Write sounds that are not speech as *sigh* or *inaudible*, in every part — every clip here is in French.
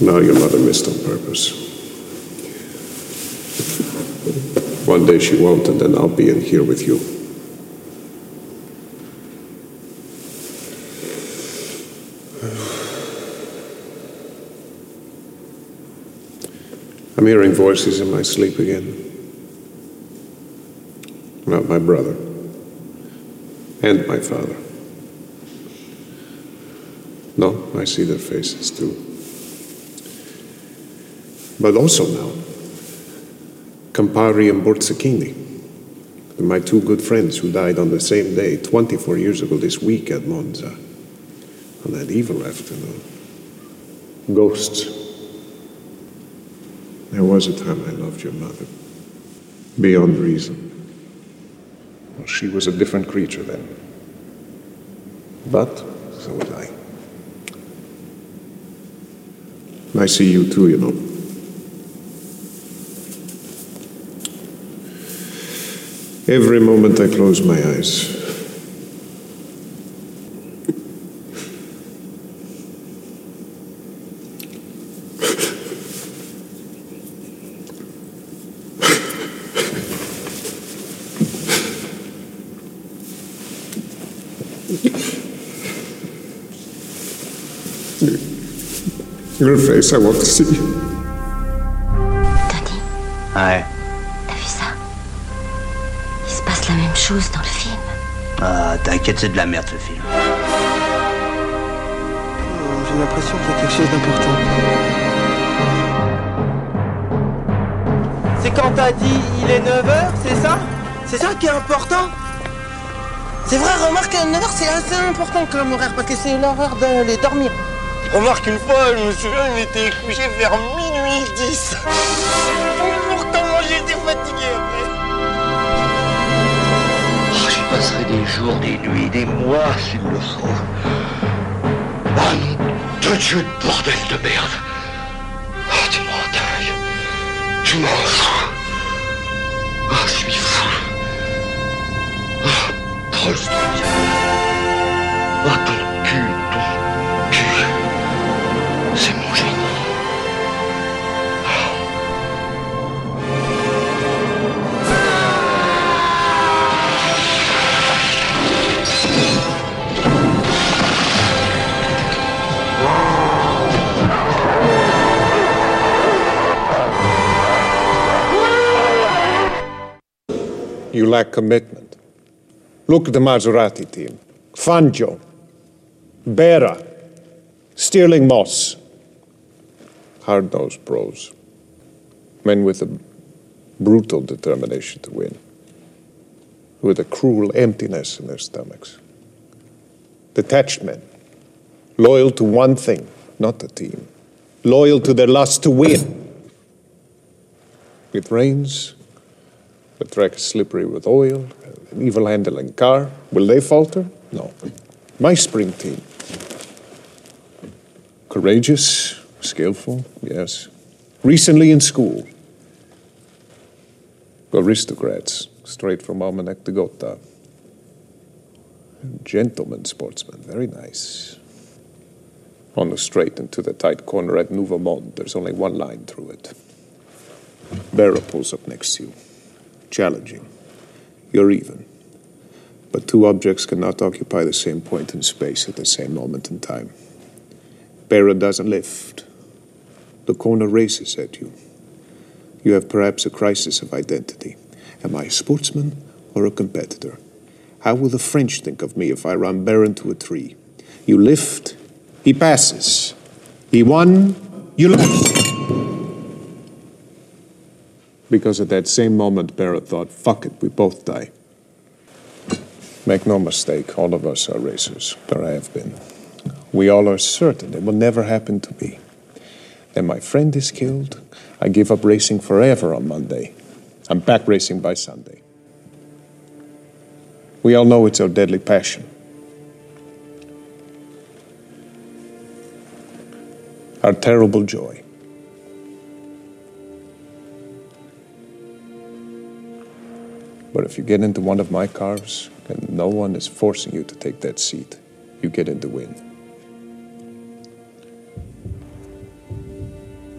Now your mother missed on purpose. One day she won't, and then I'll be in here with you. I'm hearing voices in my sleep again. Not my brother. And my father. No, I see their faces too. But also now, Campari and Borzicchini, my two good friends who died on the same day, 24 years ago this week at Monza, on that evil afternoon. Ghosts. There was a time I loved your mother, beyond reason. She was a different creature then. But so was I. I see you too, you know. Every moment I close my eyes. Your face, I want to see. Tony, Ouais. t'as vu ça? Il se passe la même chose dans le film. Ah, t'inquiète, c'est de la merde ce film. J'ai l'impression qu'il y a quelque chose d'important. C'est quand t'as dit il est 9h, c'est ça? C'est ça qui est important? C'est vrai, remarque, 9h c'est assez important comme horaire parce que c'est l'heure d'aller dormir. Remarque, une fois, je me souviens, il était couché vers minuit 10. Pourtant, j'étais fatigué après. Oh, J'y passerai des jours, des nuits, des mois s'il le faut. Ah non, de Dieu de bordel de merde. Oh, tu m'en dingue. Tu m'en fous. Oh, je suis fou. Oh, Prost. Oh, cul, You lack commitment. Look at the Maserati team. Fangio, Bera, Stirling Moss. Hard-nosed pros. Men with a brutal determination to win. With a cruel emptiness in their stomachs. Detached men. Loyal to one thing, not the team. Loyal to their lust to win. It rains, the track is slippery with oil, an evil handling car. Will they falter? No. My spring team. Courageous, skillful, yes. Recently in school. Aristocrats, straight from Almanac de Gotha. Gentlemen sportsmen, very nice. On the straight into the tight corner at Nouveau Monde, there's only one line through it. Vera pulls up next to you challenging. You're even. But two objects cannot occupy the same point in space at the same moment in time. Barra doesn't lift. The corner races at you. You have perhaps a crisis of identity. Am I a sportsman or a competitor? How will the French think of me if I run Barra into a tree? You lift, he passes. He won, you left. Because at that same moment, Barrett thought, fuck it, we both die. Make no mistake, all of us are racers, or I have been. We all are certain it will never happen to me. Then my friend is killed. I give up racing forever on Monday. I'm back racing by Sunday. We all know it's our deadly passion. Our terrible joy. But if you get into one of my cars And no one is forcing you to take that seat. You get in the win.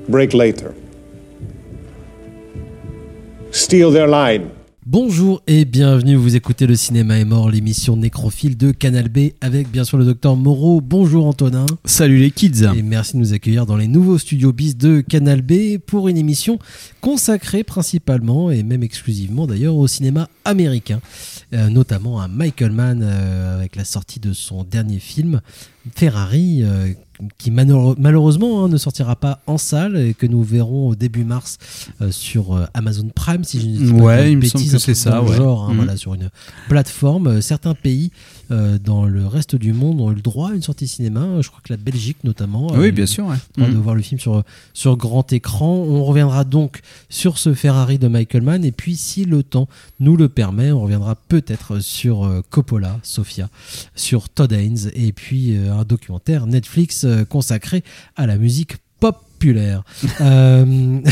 Break later. Steal their line. Bonjour et bienvenue, vous écoutez le cinéma est mort, l'émission nécrophile de Canal B avec bien sûr le docteur Moreau. Bonjour Antonin. Salut les kids. Et merci de nous accueillir dans les nouveaux studios bis de Canal B pour une émission consacrée principalement et même exclusivement d'ailleurs au cinéma américain, euh, notamment à Michael Mann euh, avec la sortie de son dernier film Ferrari. euh, qui malheure- malheureusement hein, ne sortira pas en salle et que nous verrons au début mars euh, sur euh, Amazon Prime si je ne dis pas Ouais, de il me bêtises, semble que un c'est ça, ouais. genre, hein, voilà, sur une plateforme. Certains pays dans le reste du monde ont eu le droit à une sortie cinéma. Je crois que la Belgique notamment. Oui, bien sûr. ouais. droit de voir le film sur, sur grand écran. On reviendra donc sur ce Ferrari de Michael Mann et puis si le temps nous le permet, on reviendra peut-être sur Coppola, Sofia, sur Todd Haynes et puis un documentaire Netflix euh, consacré à la musique populaire. Euh, *laughs*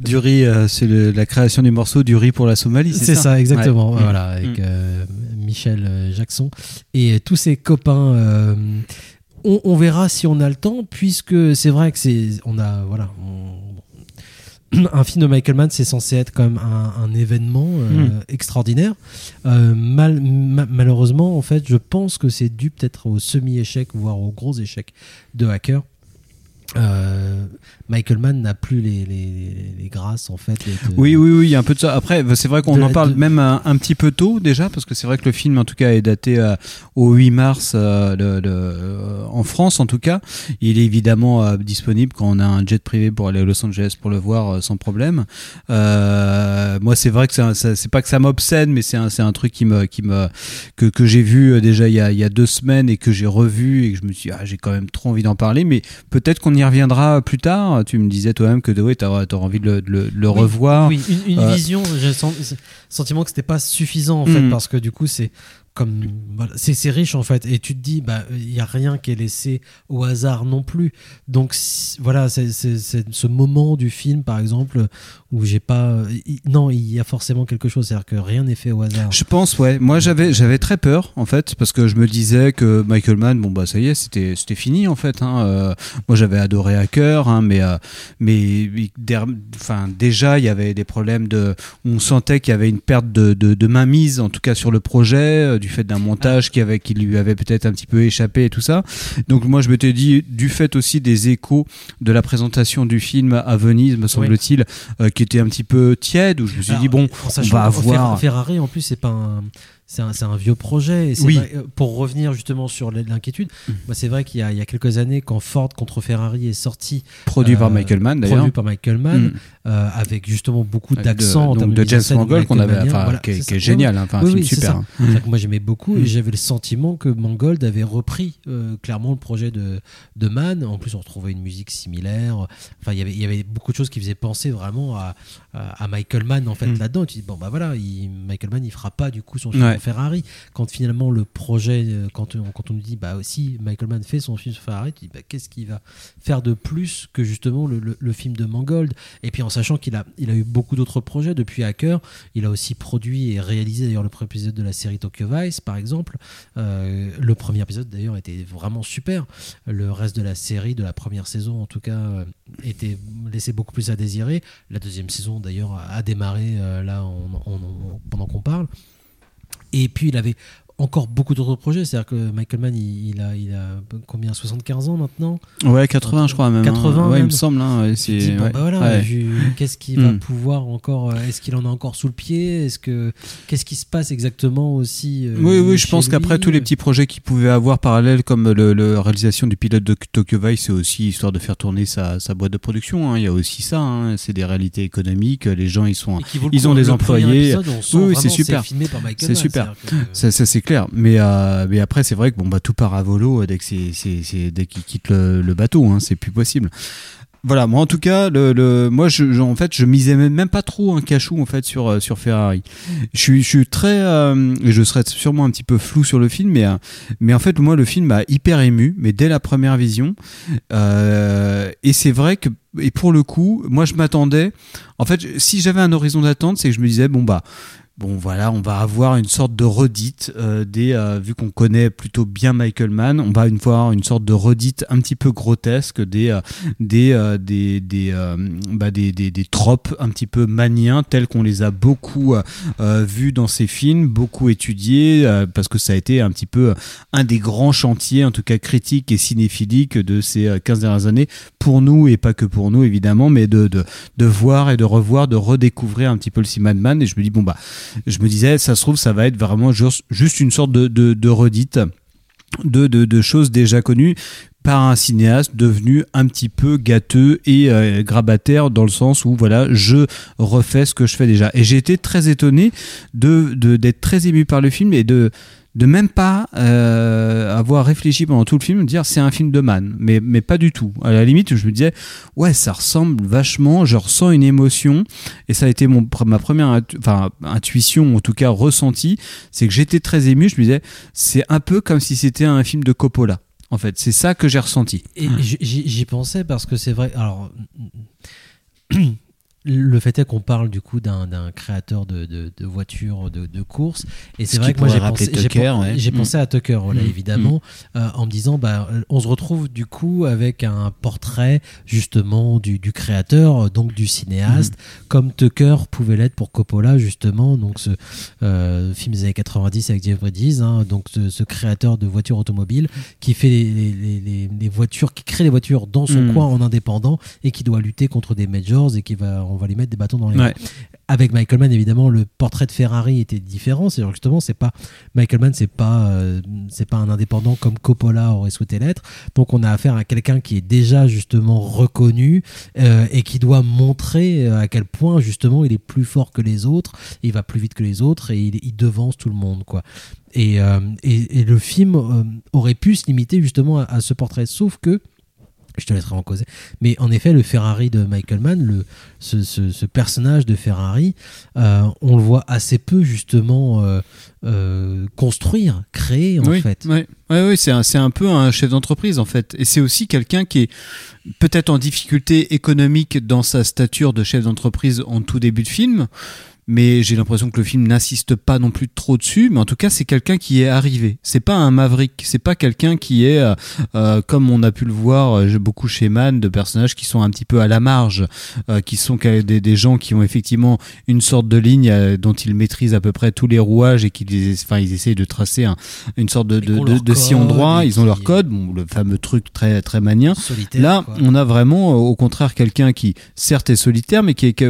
Du riz, euh, c'est la création du morceau du riz pour la Somalie, c'est ça ça, exactement. Ouais. Voilà, Mm. avec euh, Michel Jackson et tous ses copains. on, on verra si on a le temps, puisque c'est vrai que c'est, on a, voilà, on- un film de Michael Mann, c'est censé être quand même un, un événement euh, Mm. extraordinaire. Euh, mal- ma- malheureusement, en fait, je pense que c'est dû peut-être au semi-échec, voire au gros échec de Hacker. Euh, Michael Mann n'a plus les, les, les grâces en fait. de- Oui, oui, oui, il y a un peu de ça. Après, c'est vrai qu'on en parle de- même un, un petit peu tôt déjà, parce que c'est vrai que le film, en tout cas, est daté euh, au 8 mars euh, euh, en France, en tout cas. Il est évidemment euh, disponible quand on a un jet privé pour aller à Los Angeles pour le voir euh, sans problème. Euh, moi, c'est vrai que c'est pas que ça m'obsède, mais c'est un, un truc qui me, qui me, que, que j'ai vu euh, déjà il y, a, il y a deux semaines et que j'ai revu et que je me suis dit, ah, j'ai quand même trop envie d'en parler, mais peut-être qu'on y reviendra plus tard. Tu me disais toi-même que ouais, t'as as envie de le, de le- de le Oui, revoir. Oui, une, une Euh, vision, j'ai le sen- sentiment que c'était pas suffisant en fait, Mm. parce que du coup, c'est comme voilà, c'est c'est riche en fait, et tu te dis, bah, il y a rien qui est laissé au hasard non plus. Donc voilà, c'est c'est- c'est ce moment du film, par exemple, où j'ai pas, non, il y a forcément quelque chose, c'est-à-dire que rien n'est fait au hasard. Je pense, ouais. Moi, j'avais, j'avais très peur, en fait, parce que je me disais que Michael Mann, bon, bah, ça y est, c'était, c'était fini, en fait. Hein. Euh, moi, j'avais adoré Hacker, hein, mais, euh, mais, enfin, déjà, il y avait des problèmes de, on sentait qu'il y avait une perte de, de, de mainmise, en tout cas, sur le projet, euh, du fait d'un montage qui avait, qui lui avait peut-être un petit peu échappé et tout ça. Donc, moi, je m'étais dit, du fait aussi des échos de la présentation du film à Venise, me semble-t-il, euh, qui était un petit peu tiède, où je me suis Alors, dit, bon, on va avoir. Ferrari, en plus, c'est pas un. C'est un, vieux projet. Et Oui. vrai, euh, pour revenir justement sur l'inquiétude, Mm. moi, c'est vrai qu'il y, y a quelques années, quand Ford contre Ferrari est sorti, Produit par Euh, Michael Mann, d'ailleurs. produit par Michael Mann, Mm. Euh, avec justement beaucoup d'accent en de, donc de James Mangold qu'on avait, enfin, Voilà, qui, est- qui est génial, hein, enfin, un film oui, super. hein. Que moi j'aimais beaucoup et Mm. j'avais le sentiment que Mangold avait repris euh, clairement le projet de, de Mann. En plus, on retrouvait une musique similaire. Enfin, il y avait- il y avait beaucoup de choses qui faisaient penser vraiment à, à, à Michael Mann en fait Mm. là-dedans. Tu dis bon bah voilà, il- Michael Mann il fera pas du coup son film Ouais. Ferrari. Quand finalement le projet, euh, quand on, quand on nous dit bah aussi Michael Mann fait son film Ferrari, tu dis bah qu'est-ce qu'il va faire de plus que justement le, le- le film de Mangold? Et puis en sachant qu'il a, il a eu beaucoup d'autres projets depuis Hacker, il a aussi produit et réalisé d'ailleurs le premier épisode de la série Tokyo Vice par exemple. Euh, le premier épisode d'ailleurs était vraiment super. Le reste de la série, de la première saison en tout cas, euh, était laissé beaucoup plus à désirer. La deuxième saison d'ailleurs a, démarré euh, là en- en- en- pendant qu'on parle. Et puis il avait encore beaucoup d'autres projets, c'est-à-dire que Michael Mann il, il a, il a combien 75 ans maintenant Ouais, 80, je crois même. hein. 80 ouais, il me semble. Hein, c'est, bon, ouais. bah voilà, Ouais. qu'est-ce qu'il va Mm. pouvoir encore euh, Est-ce qu'il en a encore sous le pied? Est-ce que qu'est-ce qui se passe exactement aussi euh, Oui, oui, je pense qu'après tous les petits projets qu'il pouvait avoir parallèles, comme le, le réalisation du pilote de Tokyo Vice, c'est aussi histoire de faire tourner sa, sa boîte de production. hein. Il y a aussi ça. hein. C'est des réalités économiques. Les gens, ils sont, ils coup. ont des employés. épisode, on Oui, c'est super. filmé par Michael C'est super. ça, c'est euh, mais après, c'est vrai que bah, tout part à volo c'est- dès qu'il quitte le, bateau. Hein, c'est plus possible. Voilà, moi en tout cas, moi je, je- en fait, je misais même, pas trop un cachou euh, sur Ferrari. Je suis, très, euh, je serais sûrement un petit peu flou sur le film, mais euh, en fait moi le film m'a hyper ému, mais dès la première vision. Euh, et c'est vrai que et pour le coup, moi je m'attendais. En fait, si j'avais un horizon d'attente, c'est que je me disais bon bah bon voilà, on va avoir une sorte de redite euh, des, euh, vu qu'on connaît plutôt bien Michael Mann, on va une fois une sorte de redite un petit peu grotesque des euh, des euh, des des, euh, bah, des, des des tropes un petit peu maniens tels qu'on les a beaucoup euh, vus dans ces films, beaucoup étudiés parce que ça a été un petit peu un des grands chantiers, en tout cas critiques et cinéphiliques de ces euh, 15 dernières années pour nous et pas que pour nous évidemment, mais de, de, de voir et de revoir, de redécouvrir un petit peu le de Man. Et je me dis, bon, bah, je me disais, ça se trouve, ça va être vraiment juste, une sorte de, de, de redite de, de, choses déjà connues par un cinéaste devenu un petit peu gâteux et euh, grabataire dans le sens où voilà je refais ce que je fais déjà. Et j'ai été très étonné de- d'être très ému par le film et de de même pas euh, avoir réfléchi pendant tout le film, dire c'est un film de man, mais, mais pas du tout. À la limite, je me disais, ouais, ça ressemble vachement, je ressens une émotion, et ça a été mon, ma première enfin, intuition, en tout cas ressenti, c'est que j'étais très ému, je me disais, c'est un peu comme si c'était un film de Coppola. En fait, c'est ça que j'ai ressenti. Et j'y pensais parce que c'est vrai. Alors, le fait est qu'on parle du coup d'un créateur de, de, de voitures de, de course. Et Ce c'est vrai que moi j'ai pensé, Tucker, ouais. Mm. à Tucker, voilà, Mm. évidemment, euh, en me disant, bah, on se retrouve du coup avec un portrait justement du, du créateur, euh, donc du cinéaste, Mm. comme Tucker pouvait l'être pour Coppola justement, donc ce euh, film des années 90 avec Jeff Bridges, hein, donc ce, ce créateur de voitures automobiles qui fait les, les, les- les- les voitures, qui crée les voitures dans son Mm. coin en indépendant et qui doit lutter contre des majors et qui va, on va les mettre des bâtons dans les Ouais. Avec Michael Mann, évidemment, le portrait de Ferrari était différent. C'est justement, c'est pas Michael Mann, c'est pas, euh, c'est pas un indépendant comme Coppola aurait souhaité l'être. Donc, on a affaire à quelqu'un qui est déjà justement reconnu euh, et qui doit montrer euh, à quel point justement il est plus fort que les autres, il va plus vite que les autres et il, il devance tout le monde, quoi. Et, euh, et, et le film aurait pu se limiter justement à, à ce portrait, sauf que je te laisserai en causer. Mais en effet, le Ferrari de Michael Mann, le, ce, ce- ce personnage de Ferrari, euh, on le voit assez peu justement euh, euh, construire, créer en oui, fait. Ouais, ouais, c'est un, c'est un peu un chef d'entreprise en fait. Et c'est aussi quelqu'un qui est peut-être en difficulté économique dans sa stature de chef d'entreprise en tout début de film. Mais j'ai l'impression que le film n'insiste pas non plus trop dessus. Mais en tout cas, c'est quelqu'un qui est arrivé. C'est pas un maverick. C'est pas quelqu'un qui est, euh, euh, comme on a pu le voir euh, beaucoup chez Mann, de personnages qui sont un petit peu à la marge, euh, qui sont des, des gens qui ont effectivement une sorte de ligne euh, dont ils maîtrisent à peu près tous les rouages et qui, enfin, ils essayent de tracer un, une sorte de, de, de, sillon droit. Ils ont leur code, bon, le fameux truc très très manien. Solitaire. Là, quoi. on a vraiment, au contraire, quelqu'un qui, certes, est solitaire, mais qui est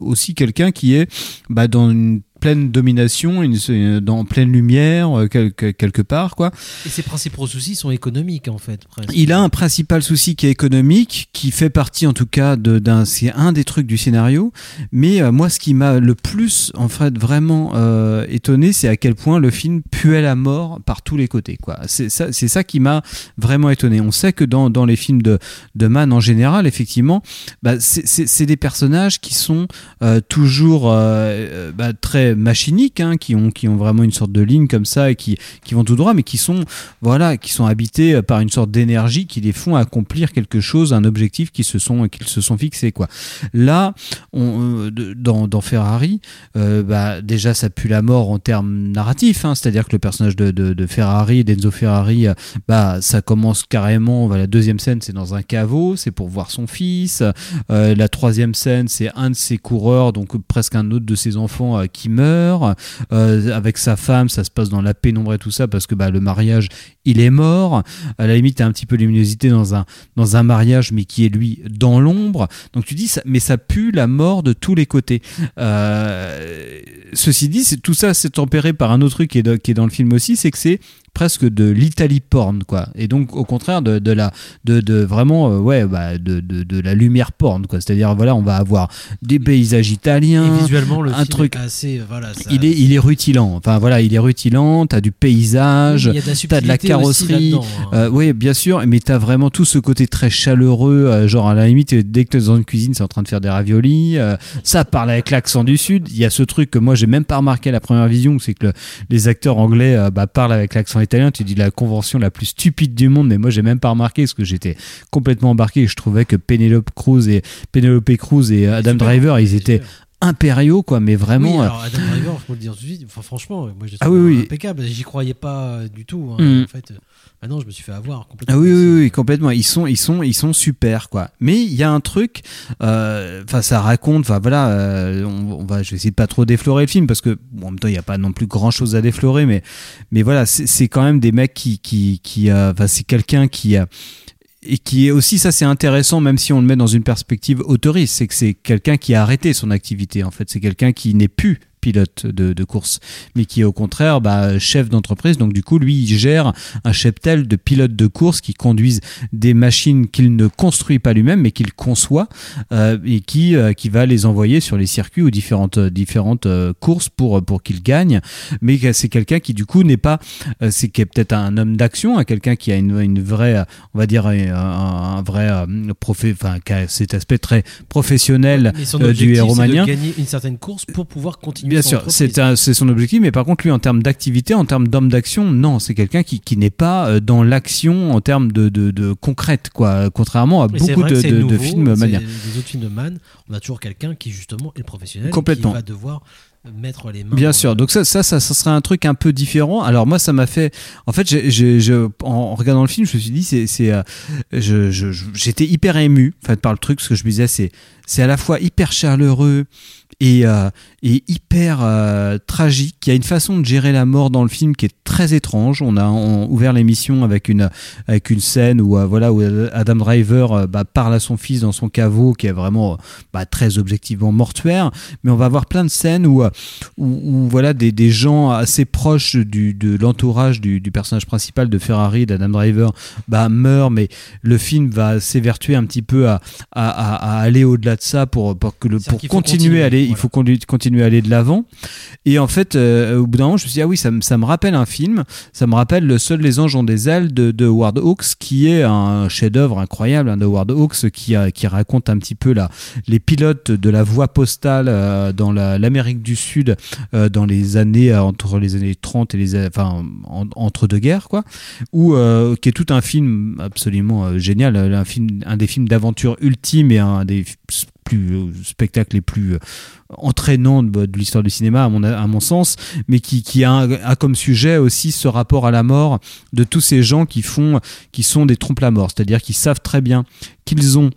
aussi quelqu'un qui est bah, dans une pleine domination, une, euh, dans pleine lumière, euh, quelque, quelque part, quoi. Et ses principaux soucis sont économiques en fait. Presque. Il a un principal souci qui est économique, qui fait partie en tout cas d'un, c'est un des trucs du scénario. Mais euh, moi, ce qui m'a le plus, en fait, vraiment euh, étonné, c'est à quel point le film puait la mort par tous les côtés. Quoi. C'est ça, c'est ça qui m'a vraiment étonné. On sait que dans, dans les films de, de Man en général, effectivement, bah, c'est, des personnages qui sont euh, toujours bah, très machiniques, hein, qui ont qui ont vraiment une sorte de ligne comme ça et qui qui vont tout droit, mais qui sont voilà, qui sont habités par une sorte d'énergie qui les font accomplir quelque chose, un objectif qu'ils se sont qu'ils se sont fixés quoi. Là, euh, dans, Ferrari, euh, bah, déjà ça pue la mort en termes narratifs, hein, c'est-à-dire que le personnage de, Ferrari, d'Enzo Ferrari, euh, bah ça commence carrément. bah, la deuxième scène c'est dans un caveau, c'est pour voir son fils. Euh, la troisième scène c'est un de ses coureurs, donc presque un autre de ses enfants euh, qui meurt. Euh, avec sa femme, ça se passe dans la pénombre et tout ça parce que bah, le mariage il est mort. À la limite, t'as un petit peu luminosité dans un, dans un mariage, mais qui est lui dans l'ombre. Donc tu dis, mais ça pue la mort de tous les côtés. Euh, ceci dit, tout ça c'est tempéré par un autre truc qui qui est dans le film aussi, c'est que c'est presque de l'Italie porn quoi et donc au contraire de, de la de, de vraiment euh, ouais bah, de, de, de la lumière porn quoi c'est à dire voilà on va avoir des paysages italiens Et visuellement, le un film truc- est assez. Voilà, ça- il est il est rutilant enfin voilà il est rutilant t'as du paysage la t'as de la carrosserie, hein. euh, oui, bien sûr, mais t'as vraiment tout ce côté très chaleureux, euh, genre à la limite, dès que t'es dans une cuisine, c'est en train de faire des raviolis. euh, ça parle avec l'accent du sud. Il y a ce truc que moi j'ai même pas remarqué à la première vision, c'est que le- les acteurs anglais euh, bah, parlent avec l'accent italien. Tu dis la convention la plus stupide du monde, mais moi j'ai même pas remarqué parce que j'étais complètement embarqué et je trouvais que Penelope Cruz et Penelope Cruz et Adam Driver, ils étaient. Impériaux, quoi. Mais vraiment. Oui, euh, alors Adam Driver, peux le dire tout de suite. Enfin, franchement, moi, je Ah oui, oui. impeccable. J'y croyais pas euh, du tout. hein. Mm. En fait, euh, maintenant, je me suis fait avoir complètement. Ah oui, oui, oui, complètement. Ils sont, ils sont, ils sont super, quoi. Mais il y a un truc, euh, enfin, ça raconte, enfin, voilà, euh, on, on va, je vais essayer de pas trop déflorer le film parce que, bon, en même temps, il n'y a pas non plus grand chose à déflorer, mais, mais voilà, c'est quand même des mecs qui, qui, qui, euh, enfin, c'est quelqu'un qui et qui est aussi, ça c'est intéressant, même si on le met dans une perspective autoriste, c'est que c'est quelqu'un qui a arrêté son activité, en fait. C'est quelqu'un qui n'est plus pilote de, de course, mais qui est au contraire bah, chef d'entreprise. Donc du coup, lui, il gère un cheptel de pilotes de course qui conduisent des machines qu'il ne construit pas lui-même, mais qu'il conçoit euh, et qui, euh, qui va les envoyer sur les circuits ou différentes, différentes euh, courses pour, pour qu'ils gagnent. Mais c'est quelqu'un qui du coup n'est pas, c'est qui est peut-être un homme d'action, hein, quelqu'un qui a une, une vraie, on va dire, un, un vrai profé, enfin, qui a cet aspect très professionnel Mais son objectif, du héromanien. de gagner une certaine course pour pouvoir continuer. Bien son sûr, c'est son objectif, mais par contre, lui, en termes d'activité, en termes d'homme d'action, non, c'est quelqu'un qui, qui n'est pas euh, dans l'action en termes de, de, de concrète, quoi. Contrairement à beaucoup de, de- nouveau, films maniens. Les autres films de Man, on a toujours quelqu'un qui justement est le professionnel, Complètement. qui va devoir mettre les mains. Bien sûr. le- Donc ça, ça, ça, ça serait un truc un peu différent. Alors moi, ça m'a fait. En fait, en regardant le film, je me suis dit, c'est, c'est, euh, je, je- je- j'étais hyper ému, en fait, par le truc. Ce que je me disais, c'est, c'est à la fois hyper chaleureux et, euh, et hyper euh, tragique. Il y a une façon de gérer la mort dans le film qui est très étrange. On a on- ouvert l'émission avec une avec une scène où euh, voilà où Adam Driver euh, bah, parle à son fils dans son caveau, qui est vraiment bah, très objectivement mortuaire. Mais on va avoir plein de scènes où où, où, voilà des, des gens assez proches du, de l'entourage du, du personnage principal de Ferrari, d'Adam Driver, bah, meurent, mais le film va s'évertuer un petit peu à, à, à- à aller au-delà de ça pour, pour, que le, C'est-à-dire pour qu'il faut continuer, continuer, à aller, il faut continuer à aller de l'avant. Et en fait, euh, au bout d'un moment, je me suis dit, ah oui, ça, me- ça me rappelle un film, ça me rappelle Le Seul les anges ont des ailes de, de Howard Hawks, qui est un chef-d'œuvre incroyable hein, de Howard Hawks, qui, qui raconte un petit peu la, les pilotes de la voie postale euh, dans la- l'Amérique du Sud euh, dans les années entre les années 30 et les enfin en- entre deux guerres quoi. Ou qui est tout un film absolument génial un film un des films d'aventure ultime et un des plus euh, spectacles les plus euh, entraînants de, de l'histoire du cinéma à mon, à sens mais qui, qui a, comme sujet aussi ce rapport à la mort de tous ces gens qui font qui sont des trompes la mort. C'est-à-dire qui savent très bien qu'ils ont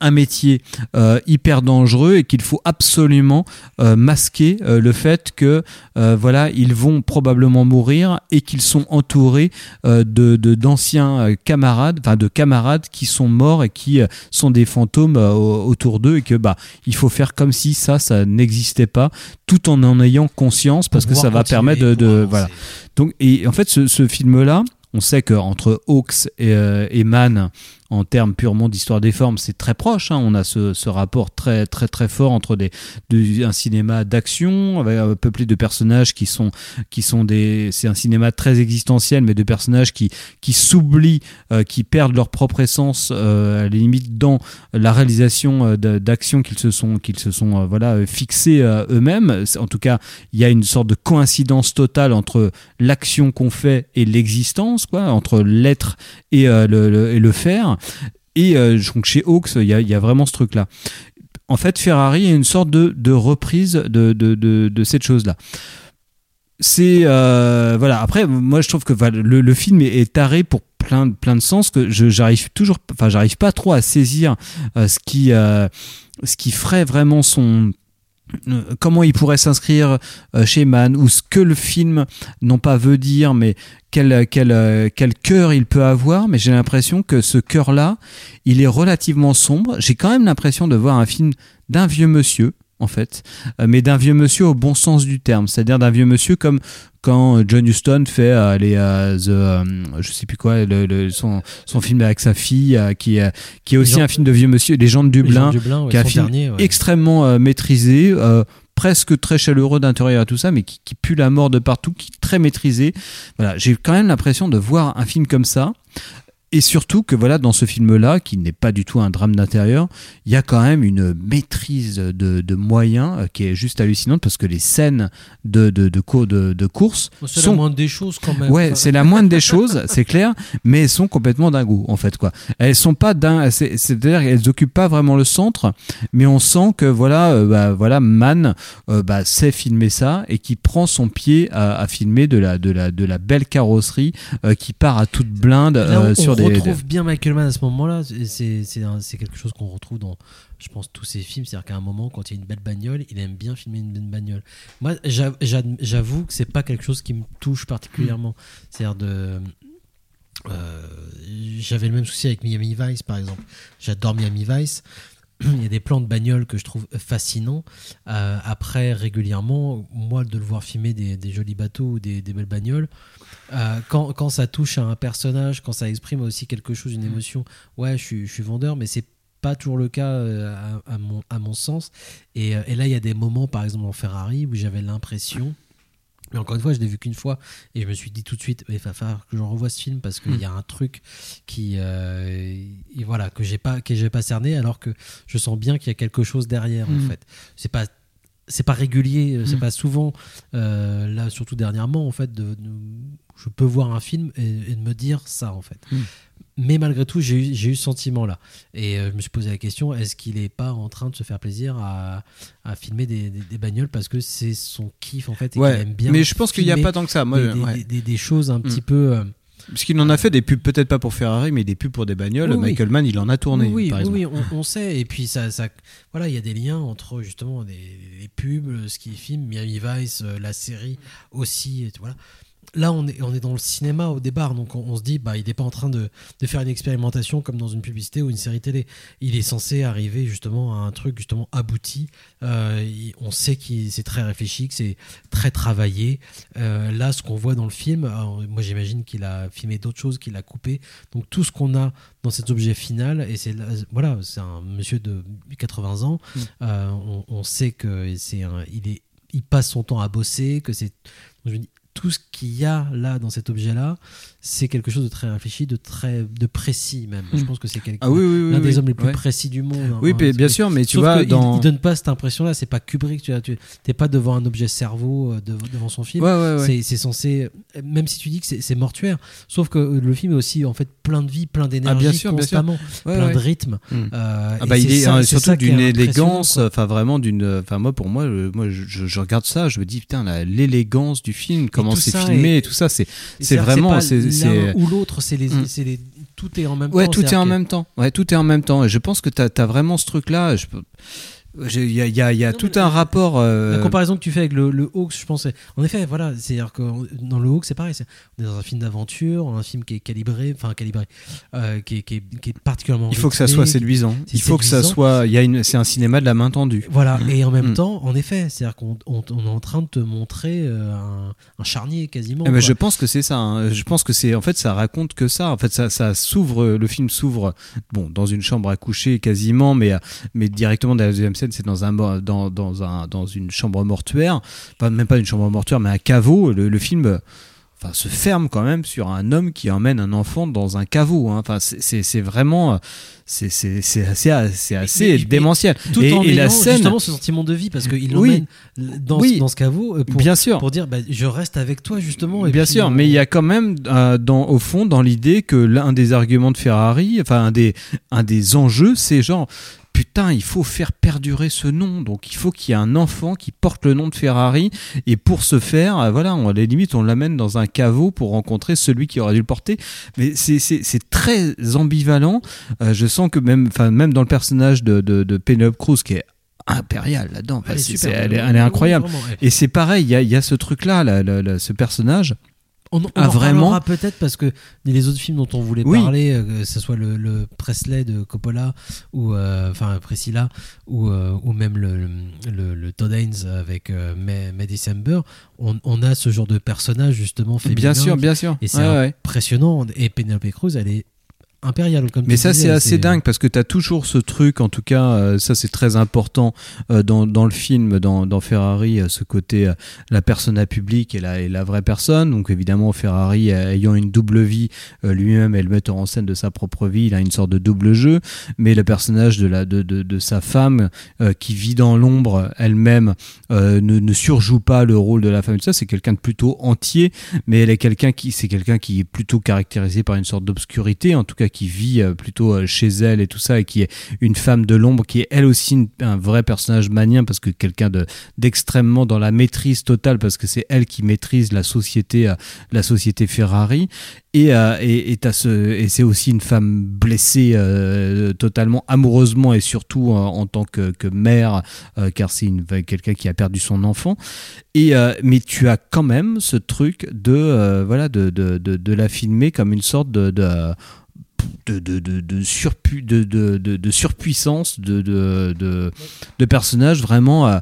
un métier euh, hyper dangereux et qu'il faut absolument euh, masquer euh, le fait que voilà ils vont probablement mourir et qu'ils sont entourés de d'anciens camarades enfin de camarades qui sont morts et qui sont des fantômes au- autour d'eux et que bah il faut faire comme si ça ça n'existait pas tout en en ayant conscience parce que ça va permettre de, voilà. Donc, et en fait, ce, ce film-là, on sait qu'entre Hawks et, euh, et Mann, en termes purement d'histoire des formes, c'est très proche. hein. On a ce, ce rapport très très très fort entre des, de- un cinéma d'action peuplé de personnages qui sont qui sont des. C'est un cinéma très existentiel, mais de personnages qui qui s'oublient, euh, qui perdent leur propre essence euh, à la limite dans la réalisation euh, d'actions qu'ils se sont qu'ils se sont euh, voilà euh, fixés eux-mêmes. En tout cas, il y a une sorte de coïncidence totale entre l'action qu'on fait et l'existence, quoi, entre l'être et, le, le- et le faire. Et euh, donc chez Hawks, il y a, vraiment ce truc-là. En fait, Ferrari est une sorte de, de reprise de, de, de, cette chose-là. C'est euh, voilà. Après, moi, je trouve que le, le film est, taré pour plein plein de sens que j'arrive toujours, enfin, j'arrive pas trop à saisir euh, ce qui euh, ce qui ferait vraiment son comment il pourrait s'inscrire euh, chez Mann ou ce que le film non pas veut dire mais quel quel euh, quel cœur il peut avoir mais j'ai l'impression que ce cœur là il est relativement sombre. J'ai quand même l'impression de voir un film d'un vieux monsieur en fait, euh, mais d'un vieux monsieur au bon sens du terme, c'est-à-dire d'un vieux monsieur comme quand John Huston fait euh, les euh, the, euh, je sais plus quoi, le, le- son, son film avec sa fille, euh, qui, euh, qui est aussi gens- un film de vieux monsieur, Les gens de Dublin, gens de Dublin, ouais, qui est un film dernier, ouais. extrêmement euh, maîtrisé, euh, presque très chaleureux d'intérieur à tout ça, mais qui, qui pue la mort de partout, qui est très maîtrisé. Voilà, j'ai quand même l'impression de voir un film comme ça et surtout que voilà, dans ce film-là, qui n'est pas du tout un drame d'intérieur, il y a quand même une maîtrise de, de moyens euh, qui est juste hallucinante parce que les scènes de, de, de, cour- de, de course C'est sont la moindre des choses quand même. Ouais, c'est la moindre des choses, c'est clair, mais elles sont complètement dingos en fait quoi. Elles sont pas dingues, c'est- c'est-à-dire qu'elles occupent pas vraiment le centre, mais on sent que voilà, euh, bah, voilà, Man euh, bah, sait filmer ça et qui prend son pied à, à filmer de la de la de la belle carrosserie euh, qui part à toute blinde Là, euh, sur des. retrouve bien Michael Mann à ce moment-là. C'est- quelque chose qu'on retrouve dans, je pense, tous ses films. C'est-à-dire qu'à un moment, quand il y a une belle bagnole, il aime bien filmer une belle bagnole. Moi, j'avoue que c'est pas quelque chose qui me touche particulièrement. C'est-à-dire de. euh, J'avais le même souci avec Miami Vice, par exemple. J'adore Miami Vice. *clears throat* Il y a des plans de bagnole que je trouve fascinants. Euh, après, régulièrement, moi, de le voir filmer des, des jolis bateaux ou des, des belles bagnoles, euh, quand, quand ça touche à un personnage, quand ça exprime aussi quelque chose, une émotion, ouais, je suis, je suis vendeur, mais c'est pas toujours le cas euh, à, à mon, à mon sens. Et, et là, il y a des moments, par exemple en Ferrari, où j'avais l'impression. Mais encore une fois, je l'ai vu qu'une fois et je me suis dit tout de suite, il va falloir que j'en revoie ce film parce qu'il y a un truc qui, euh, et voilà, que j'ai pas, que j'ai pas cerné, alors que je sens bien qu'il y a quelque chose derrière en Mm. fait. C'est pas, c'est pas régulier, c'est Mm. pas souvent. euh, là, surtout dernièrement, en fait, de, de- je peux voir un film et, et de me dire ça en fait. Mm. Mais malgré tout, j'ai eu, eu ce sentiment-là. Et euh, je me suis posé la question est-ce qu'il n'est pas en train de se faire plaisir à, à filmer des, des- des bagnoles parce que c'est son kiff en fait et Ouais, qu'il aime bien mais je pense qu'il n'y a pas tant que ça. Moi, des, des- ouais. choses un Mm. petit peu. euh, Parce qu'il en a fait des pubs, peut-être pas pour Ferrari, mais des pubs pour des bagnoles. Oui, oui. Michael Mann, il en a tourné. oui, par oui, on, on sait. Et puis, ça, ça, voilà, il y a des liens entre justement des, des pubs, ce qui filme, Miami Vice, euh, la série aussi. et tout, voilà. Là, on est, on est dans le cinéma au départ, donc on, on se dit, bah, il n'est pas en train de, de faire une expérimentation comme dans une publicité ou une série télé. Il est censé arriver justement à un truc justement abouti. Euh, on sait que c'est très réfléchi, que c'est très travaillé. Euh, là, ce qu'on voit dans le film, alors, moi j'imagine qu'il a filmé d'autres choses, qu'il a coupé. Donc tout ce qu'on a dans cet objet final, et c'est là- voilà, c'est un monsieur de 80 ans. Mm. Euh, on, on sait que c'est il est, il passe son temps à bosser, que c'est, je me dis, tout ce qu'il y a là dans cet objet-là, c'est quelque chose de très réfléchi, de très, de précis même. Je Mm. pense que c'est quelqu'un, Ah oui, oui, oui. l'un des hommes les plus précis du monde. hein. Oui, Hein, bien- sûr, mais tu Sauf vois, il- dans. il, donne pas cette impression-là. C'est pas Kubrick. Tu t'es pas devant un objet cerveau euh, de- devant son film. Ouais, ouais, ouais. C'est- censé, même si tu dis que c'est mortuaire, sauf que le film est aussi en fait plein de vie, plein d'énergie, Ah, bien sûr, bien sûr. constamment, plein de rythme. Mm. Euh, Ah bah, il est ça- euh, c'est surtout d'une élégance, enfin vraiment d'une. Enfin moi pour moi, euh, moi je, je- je regarde ça, je me dis putain l'élégance du film, comment tout c'est filmé et tout ça, c'est vraiment c'est l'un ou l'autre, c'est les, Mm. c'est les, tout est en même ouais temps. tout est en que- même temps, ouais tout est en même temps. Et je pense que t'as as vraiment ce truc là. Je Il y a, il y a- il y a Non, tout un rapport. euh, La comparaison que tu fais avec le, le Hawks, je pense, c'est- en effet, voilà, c'est-à-dire que dans le Hawks, c'est pareil, on est dans un film d'aventure, un film qui est calibré, enfin calibré, euh, qui, est, qui, est, qui est particulièrement. il faut que ça soit séduisant. c'est Il faut que ça soit. Il y a une. C'est un cinéma de la main tendue. Voilà, et en même Mm. temps, en effet, c'est-à-dire qu'on on, on est en train de te montrer euh, un, un charnier quasiment. Eh ben, je pense que c'est ça. hein. Je pense que c'est en fait ça raconte que ça. En fait, ça, ça s'ouvre. Le film s'ouvre bon dans une chambre à coucher quasiment, mais mais directement dans la deuxième scène, c'est dans un dans dans un dans une chambre mortuaire. Pas même pas une chambre mortuaire, mais un caveau. Le, le film. euh, Enfin, se ferme quand même sur un homme qui emmène un enfant dans un caveau. hein. Enfin, c'est- vraiment, euh, c'est assez, assez mais- démentiel. tout et, en et la scène, justement ce sentiment de vie parce qu'il Oui. l'emmène dans, Oui. dans ce caveau euh, pour, bien sûr, pour dire bah, je reste avec toi justement. Et Bien puis, sûr, on- mais il y a quand même, euh, dans, au fond, dans l'idée que l'un des arguments de Ferrari, enfin un des, un des enjeux, c'est genre, putain, il faut faire perdurer ce nom. Donc il faut qu'il y ait un enfant qui porte le nom de Ferrari. Et pour ce faire, euh, voilà, on, à la limite, on l'amène dans un caveau pour rencontrer celui qui aurait dû le porter. Mais c'est- très ambivalent. Euh, je sens que même, même dans le personnage de, de, de Penelope Cruz, qui est impériale là-dedans, Elle elle, est, vraiment, elle est incroyable. vraiment, ouais. Et c'est pareil, il y a, il y a ce truc-là, là, là, là, ce personnage. On, on Ah, en vraiment peut-être parce que les autres films dont on voulait Oui. parler, euh, que ce soit le, le Presley de Coppola ou euh, enfin Priscilla ou, euh, ou même le, le, le Todd Haynes avec May, May December, on, on a ce genre de personnage justement féminin. Bien sûr, bien sûr. Et c'est Ouais, ouais. impressionnant. Et Penelope Cruz, elle est impériale. Comme Mais ça, c'est assez dingue parce que tu as toujours ce truc, en tout cas, euh, ça c'est très important euh, dans, dans le film, dans, dans Ferrari, euh, ce côté, la persona publique et la, et la vraie personne. Donc évidemment, Ferrari ayant une double vie, lui-même est le metteur en scène de sa propre vie, il a une sorte de double jeu. Mais le personnage de, la, de, de, de sa femme qui vit dans l'ombre elle-même ne, ne surjoue pas le rôle de la femme. Ça, c'est quelqu'un de plutôt entier, mais elle est quelqu'un qui, c'est quelqu'un qui est plutôt caractérisé par une sorte d'obscurité, en tout cas qui vit euh, plutôt euh, chez elle et tout ça, et qui est une femme de l'ombre, qui est elle aussi un vrai personnage manien, parce que quelqu'un de d'extrêmement dans la maîtrise totale, parce que c'est elle qui maîtrise la société, euh, la société Ferrari, et et, c'est aussi une femme blessée totalement amoureusement et surtout en tant que, mère, car c'est quelqu'un qui a perdu son enfant. Et mais tu as quand même ce truc de voilà de, de, de la filmer comme une sorte de, de de, de, de, de, surpu- de, de, de, de surpuissance de, de, de, de personnages vraiment euh,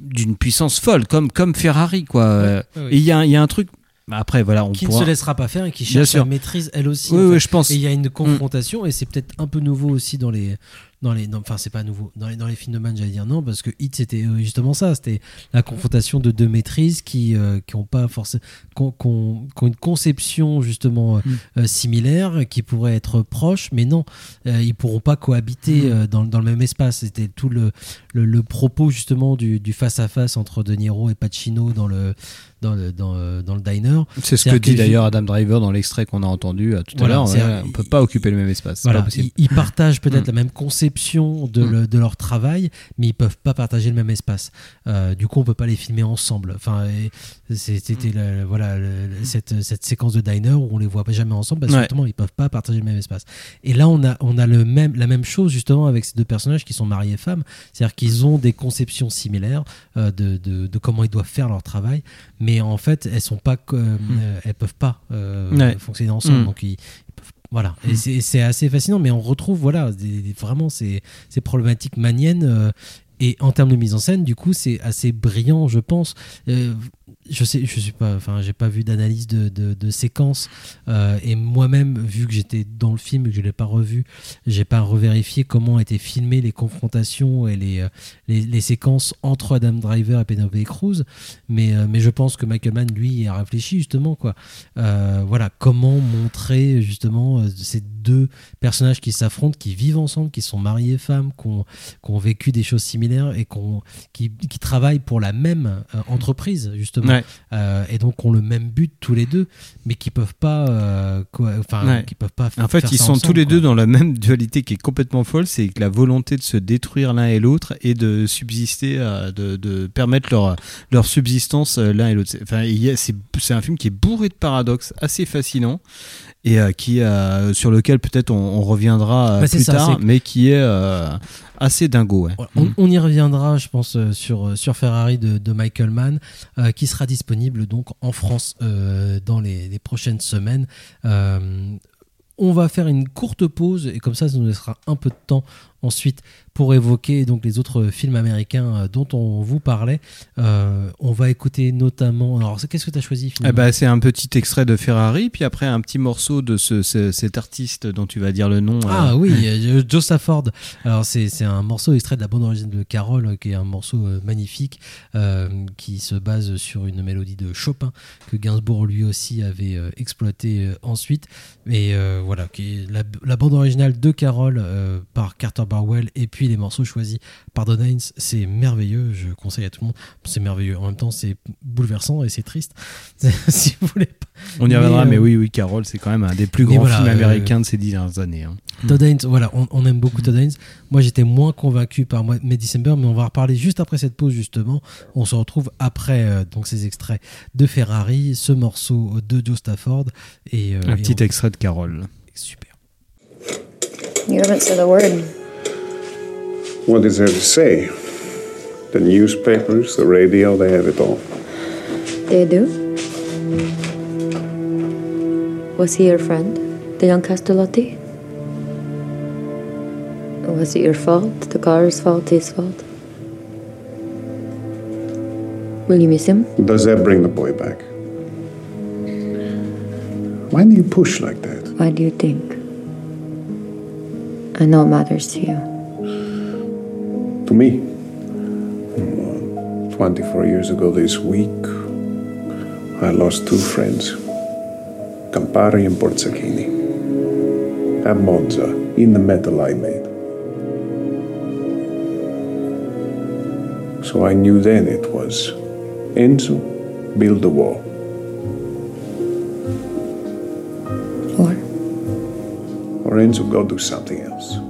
d'une puissance folle, comme, comme Ferrari. Quoi. Euh, Ouais, ouais. Et il y a, un- il y a un truc. Après, voilà, on qui pourra. ne se laissera pas faire et qui cherche la maîtrise elle aussi. Oui, en oui, fait. je pense. Et il y a une confrontation et c'est peut-être un peu nouveau aussi dans les dans les non, enfin c'est pas nouveau dans les dans les films de Man j'allais dire non parce que Hit c'était euh, justement ça c'était la confrontation de deux maîtrises qui euh, qui ont pas forcément qui ont, une conception justement euh, Mm. similaire qui pourrait être proche mais non euh, ils pourront pas cohabiter Mm. dans, dans le même espace c'était tout le, le, le propos justement du du face à face entre De Niro et Pacino dans le dans le dans, euh, dans le diner C'est ce que dit d'ailleurs Adam Driver dans l'extrait qu'on a entendu euh, tout Voilà, à l'heure. on peut pas occuper le même espace. c'est Voilà, pas possible. ils, ils partagent peut-être Mm. la même conception de, Mm. le- de leur travail, mais ils peuvent pas partager le même espace. Euh, du coup, on peut pas les filmer ensemble. Enfin, et c'était Mm. voilà le- cette, cette séquence de diner où on les voit pas jamais ensemble parce que Ouais. justement ils peuvent pas partager le même espace. Et là, on a on a le même la même chose justement avec ces deux personnages qui sont mariés femmes, c'est-à-dire qu'ils ont des conceptions similaires euh, de, de, de comment ils doivent faire leur travail, mais en fait elles sont pas co- euh, elles peuvent pas euh. Ouais. fonctionner ensemble. Mm. Donc ils, ils peuvent- voilà, et c'est- c'est assez fascinant, mais on retrouve voilà des- des- vraiment ces, ces problématiques maniennes. euh, et en termes de mise en scène, du coup, c'est assez brillant, je pense. Euh, je sais, je suis pas, enfin, j'ai pas vu d'analyse de, de, de séquences. euh, et moi-même, vu que j'étais dans le film et que je l'ai pas revu, j'ai pas revérifié comment étaient filmées les confrontations et les, euh, les, séquences entre Adam Driver et Penelope Cruz. Mais, euh, mais je pense que Michael Mann, lui, a réfléchi justement, quoi. Voilà, comment montrer justement ces deux personnages qui s'affrontent, qui vivent ensemble, qui sont mariés femmes, qui ont, vécu des choses similaires et qui, qui travaillent pour la même entreprise, justement. Euh, et donc ont le même but tous les deux, mais qui peuvent pas, euh, quoi- enfin, Ouais. qui peuvent pas. En fait, faire ils ça sont ensemble, tous les quoi. deux dans la même *laughs* dualité qui est complètement folle, c'est que la volonté de se détruire l'un et l'autre et de subsister, euh, de, de permettre leur, leur subsistance euh, l'un et l'autre. C'est- Enfin, c'est un film qui est bourré de paradoxes, assez fascinant et euh, qui euh, sur lequel peut-être on, on reviendra euh, Bah, plus ça, tard, mais qui est assez dingo. Ouais. On, on y reviendra, je pense, sur, sur Ferrari de, de Michael Mann, qui sera disponible donc en France euh, dans les, prochaines semaines. Euh, on va faire une courte pause et comme ça, ça nous laissera un peu de temps ensuite pour évoquer donc les autres films américains euh, dont on vous parlait. Euh, on va écouter notamment. Alors, qu'est-ce que tu as choisi Eh ben, c'est un petit extrait de Ferrari, puis après un petit morceau de ce, ce- cet artiste dont tu vas dire le nom. euh, Ah oui, *laughs* euh, Joe Stafford. Alors c'est un morceau extrait de la bande originale de Carole, qui est un morceau magnifique, euh, qui se base sur une mélodie de Chopin que Gainsbourg lui aussi avait exploité ensuite. Et voilà, qui est la, la bande originale de Carole par Carter Barwell et puis les morceaux choisis par Don Haynes. C'est merveilleux, je conseille à tout le monde. C'est merveilleux. En même temps, c'est bouleversant et c'est triste. *laughs* si vous voulez pas. On y reviendra, Mais, mais, euh, oui, oui, Carole, c'est quand même un des plus grands voilà, films euh, américains de ces dix dernières années. hein. Todd Haynes, voilà, on, on aime beaucoup Todd Haynes. Moi, j'étais moins convaincu par May December, mais on va en reparler juste après cette pause, justement. On se retrouve après euh, donc ces extraits de Ferrari, ce morceau de Joe Stafford. Et, euh, Un et petit on- extrait de Carole. Super. You haven't said a word. What is there to say? The newspapers, the radio, they have it all. They do? Was he your friend, the young Castellotti? Was it your fault, the car's fault, his fault? Will you miss him? Does that bring the boy back? Why do you push like that? Why do you think? I know it matters to you. To me, uh, 24 years ago this week, I lost two friends, Campari and Borzacchini, at Monza, in the medal I made. So I knew then it was Enzo, build the wall. Or Or Enzo, go do something else.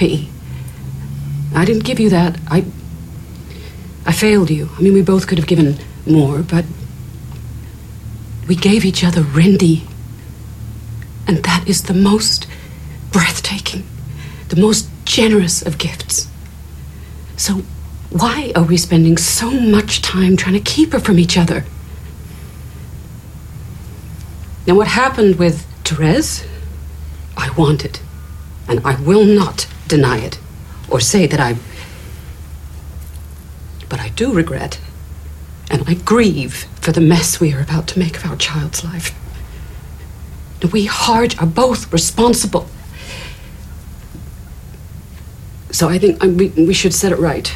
Happy. I didn't give you that. I. I failed you. I mean, we both could have given more, but. We gave each other Rindy. And that is the most breathtaking, the most generous of gifts. So, why are we spending so much time trying to keep her from each other? Now, what happened with Therese, I want it, and I will not deny it or say that I. But I do regret, and I grieve for the mess we are about to make of our child's life. We Harge are both responsible. So I think um, we, we should set it right.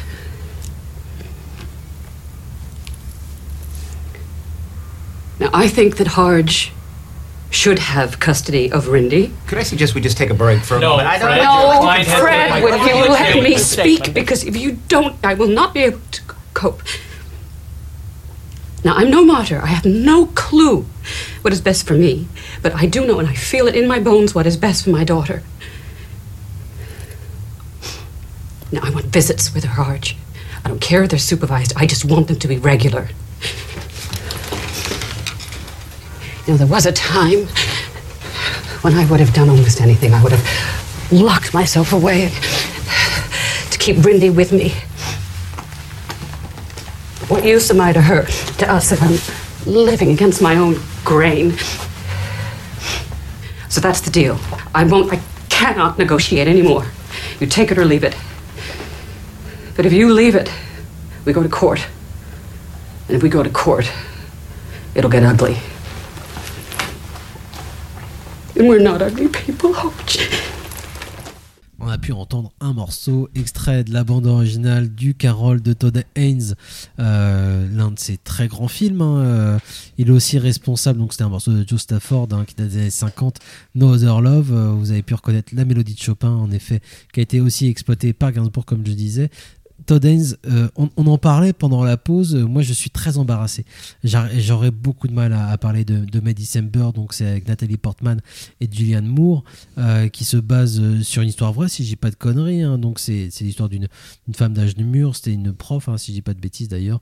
Now, I think that Harge should have custody of Rindy. Could I suggest we just take a break for a No, moment? I don't Fred. like No, your- Fred, the would you Client let me speak? Because if you don't, I will not be able to cope. Now, I'm no martyr. I have no clue what is best for me. But I do know, and I feel it in my bones, what is best for my daughter. Now, I want visits with her Harge. I don't care if they're supervised. I just want them to be regular. You know, there was a time when I would have done almost anything. I would have locked myself away to keep Brindy with me. What use am I to her, to us, if I'm living against my own grain? So that's the deal. I won't, I cannot negotiate anymore. You take it or leave it. But if you leave it, we go to court. And if we go to court, it'll get ugly. We're not ugly people, oh. On a pu entendre un morceau extrait de la bande originale du Carol de Todd Haynes, euh, l'un de ses très grands films. hein, euh, il est aussi responsable, donc c'était un morceau de Joe Stafford hein, qui date des années 50, No Other Love. Euh, vous avez pu reconnaître la mélodie de Chopin, en effet, qui a été aussi exploitée par Gainsbourg, comme je disais. Todd Haynes, euh, on, en parlait pendant la pause. Moi, je suis très embarrassé. J'aurais beaucoup de mal à, parler de, de May December, donc c'est avec Nathalie Portman et Julianne Moore, euh, qui se base euh, sur une histoire vraie, si je dis pas de conneries. hein. Donc, c'est l'histoire d'une une femme d'âge de mur. C'était une prof, hein, si je dis pas de bêtises d'ailleurs,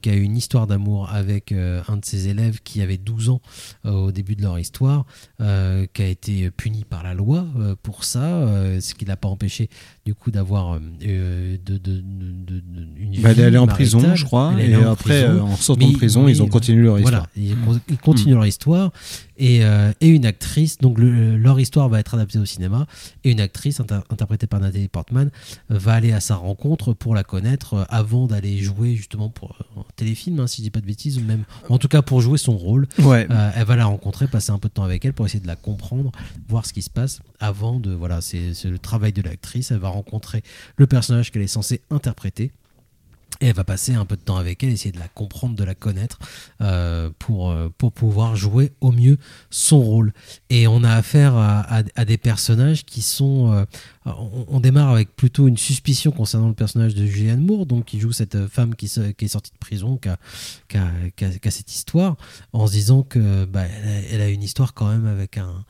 qui a eu une histoire d'amour avec un de ses élèves qui avait 12 ans au début de leur histoire, qui a été puni par la loi pour ça, ce qui l'a pas empêché du coup d'avoir euh, euh, de, de, de- une Bah, vie elle est allée en prison, je crois, Elle et en après, prison. euh, en sortant de prison, ils ont continué leur voilà, histoire. ils, ils continuent leur histoire et, euh, et une actrice, donc le- leur histoire va être adaptée au cinéma et une actrice inter- interprétée par Nathalie Portman va aller à sa rencontre pour la connaître avant d'aller jouer justement pour un téléfilm, hein, si je dis pas de bêtises, ou même en tout cas pour jouer son rôle. Ouais. Euh, elle va la rencontrer, passer un peu de temps avec elle pour essayer de la comprendre, voir ce qui se passe avant de voilà, c'est c'est le travail de l'actrice. Elle va rencontrer le personnage qu'elle est censée interpréter. Et elle va passer un peu de temps avec elle, essayer de la comprendre, de la connaître, euh, pour, euh, pour pouvoir jouer au mieux son rôle. Et on a affaire à des personnages qui sont... euh, on, on démarre avec plutôt une suspicion concernant le personnage de Julianne Moore, donc qui joue cette femme qui, se- qui est sortie de prison, qui a, qui a- qui a- qui a cette histoire, en se disant que bah, elle, a, elle a une histoire quand même avec un,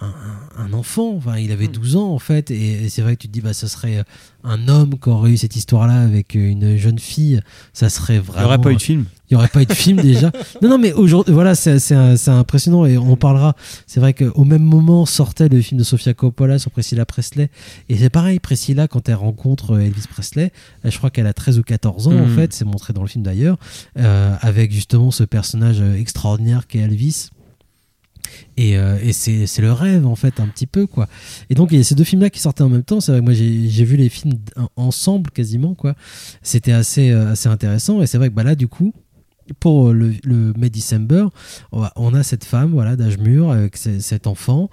un, un enfant. Enfin, il avait 12 ans en fait, et, et c'est vrai que tu te dis, bah, ce serait un homme qui aurait eu cette histoire-là avec une jeune fille, ça serait vraiment. aurait pas eu de film. Il n'y aurait pas eu de film déjà. *laughs* Non, non, mais aujourd'hui, voilà, c'est impressionnant et on parlera. C'est vrai qu'au même moment sortait le film de Sofia Coppola sur Priscilla Presley. Et c'est pareil, Priscilla, quand elle rencontre Elvis Presley, euh, je crois qu'elle a 13 ou 14 ans en Mhm. fait, c'est montré dans le film d'ailleurs, euh, avec justement ce personnage euh, extraordinaire qu'est Elvis. Et, euh, et c'est le rêve en fait un petit peu quoi. Et donc il y a ces deux films là qui sortaient en même temps. C'est vrai que moi j'ai vu les films ensemble quasiment quoi. C'était assez euh, assez intéressant et c'est vrai que bah là du coup pour le, le May December, on a- cette femme voilà d'âge mûr avec ce- cet enfant.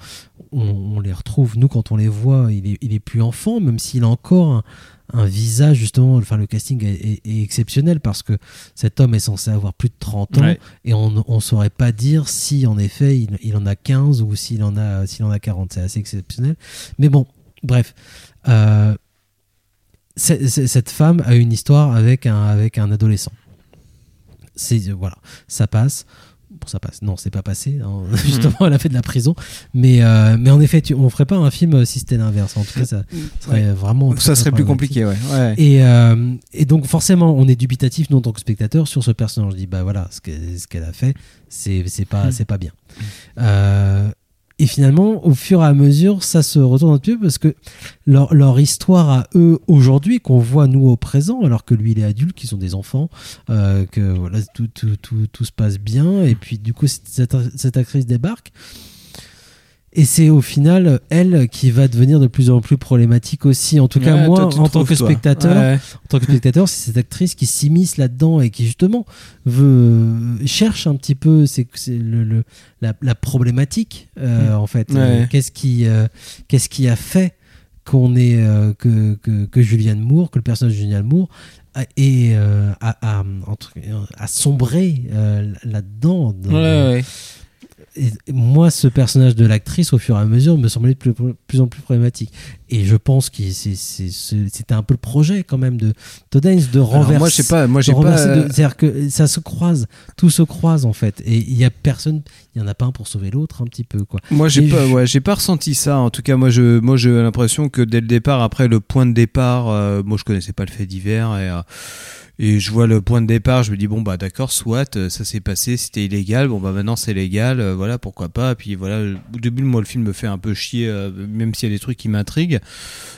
On, on les retrouve nous quand on les voit, il est, il est plus enfant même s'il a encore un, un visage justement. Enfin le casting est, est- est exceptionnel parce que cet homme est censé avoir plus de 30 ans Ouais. et on ne saurait pas dire si en effet il, il en a 15 ou s'il en a s'il en a 40. C'est assez exceptionnel. Mais bon, bref. Euh, cette femme a une histoire avec un, avec un adolescent. C'est voilà, ça passe. Bon, ça passe. Non, c'est pas passé. hein. *laughs* Justement, elle a fait de la prison. Mais, euh, mais en effet, tu, on ferait pas un film si c'était l'inverse. En tout cas, ça serait Ouais. vraiment. Ça serait plus compliqué, ouais. Ouais. Et, euh, et donc, forcément, on est dubitatif, nous, en tant que spectateur, sur ce personnage. Je dis, bah voilà, ce qu'elle ce qu'elle a fait, c'est c'est pas, c'est pas bien. Euh, et finalement, au fur et à mesure, ça se retourne un peu parce que leur, histoire à eux aujourd'hui, qu'on voit nous au présent, alors que lui il est adulte, qu'ils sont des enfants, euh, que voilà, tout, tout, tout, tout se passe bien, et puis du coup, cette actrice débarque. Et c'est au final elle qui va devenir de plus en plus problématique aussi. En tout cas, moi, toi, en tant trouves, que spectateur, Ouais. en tant que spectateur, c'est cette actrice qui s'immisce là-dedans et qui justement veut cherche un petit peu c'est le, le- la, la problématique euh, en fait. Ouais. Euh, qu'est-ce qui euh, qu'est-ce qui a fait qu'on est euh, que, que que Julianne Moore, que le personnage de Julianne Moore a, est, euh, a sombré euh, là-dedans. dans- Ouais, ouais. Et moi, ce personnage de l'actrice, au fur et à mesure, me semblait de plus, plus en plus problématique. Et je pense que c'était un peu le projet quand même de Todd Haynes de renverser. moi, je sais pas, moi, j'ai pas, euh, C'est-à-dire que ça se croise, tout se croise en fait. Et il y a personne, il y en a pas un pour sauver l'autre un petit peu quoi. Moi, j'ai pas, je- ouais, j'ai pas ressenti ça. En tout cas, moi, je, moi, j'ai l'impression que dès le départ, après le point de départ, euh, moi, je connaissais pas le fait divers et, euh, et je vois le point de départ, je me dis bon bah d'accord, soit euh, ça s'est passé, c'était illégal, bon bah maintenant c'est légal, euh, voilà pourquoi pas. Puis voilà, au début, moi, le film me fait un peu chier, euh, même s'il y a des trucs qui m'intriguent. intrigue.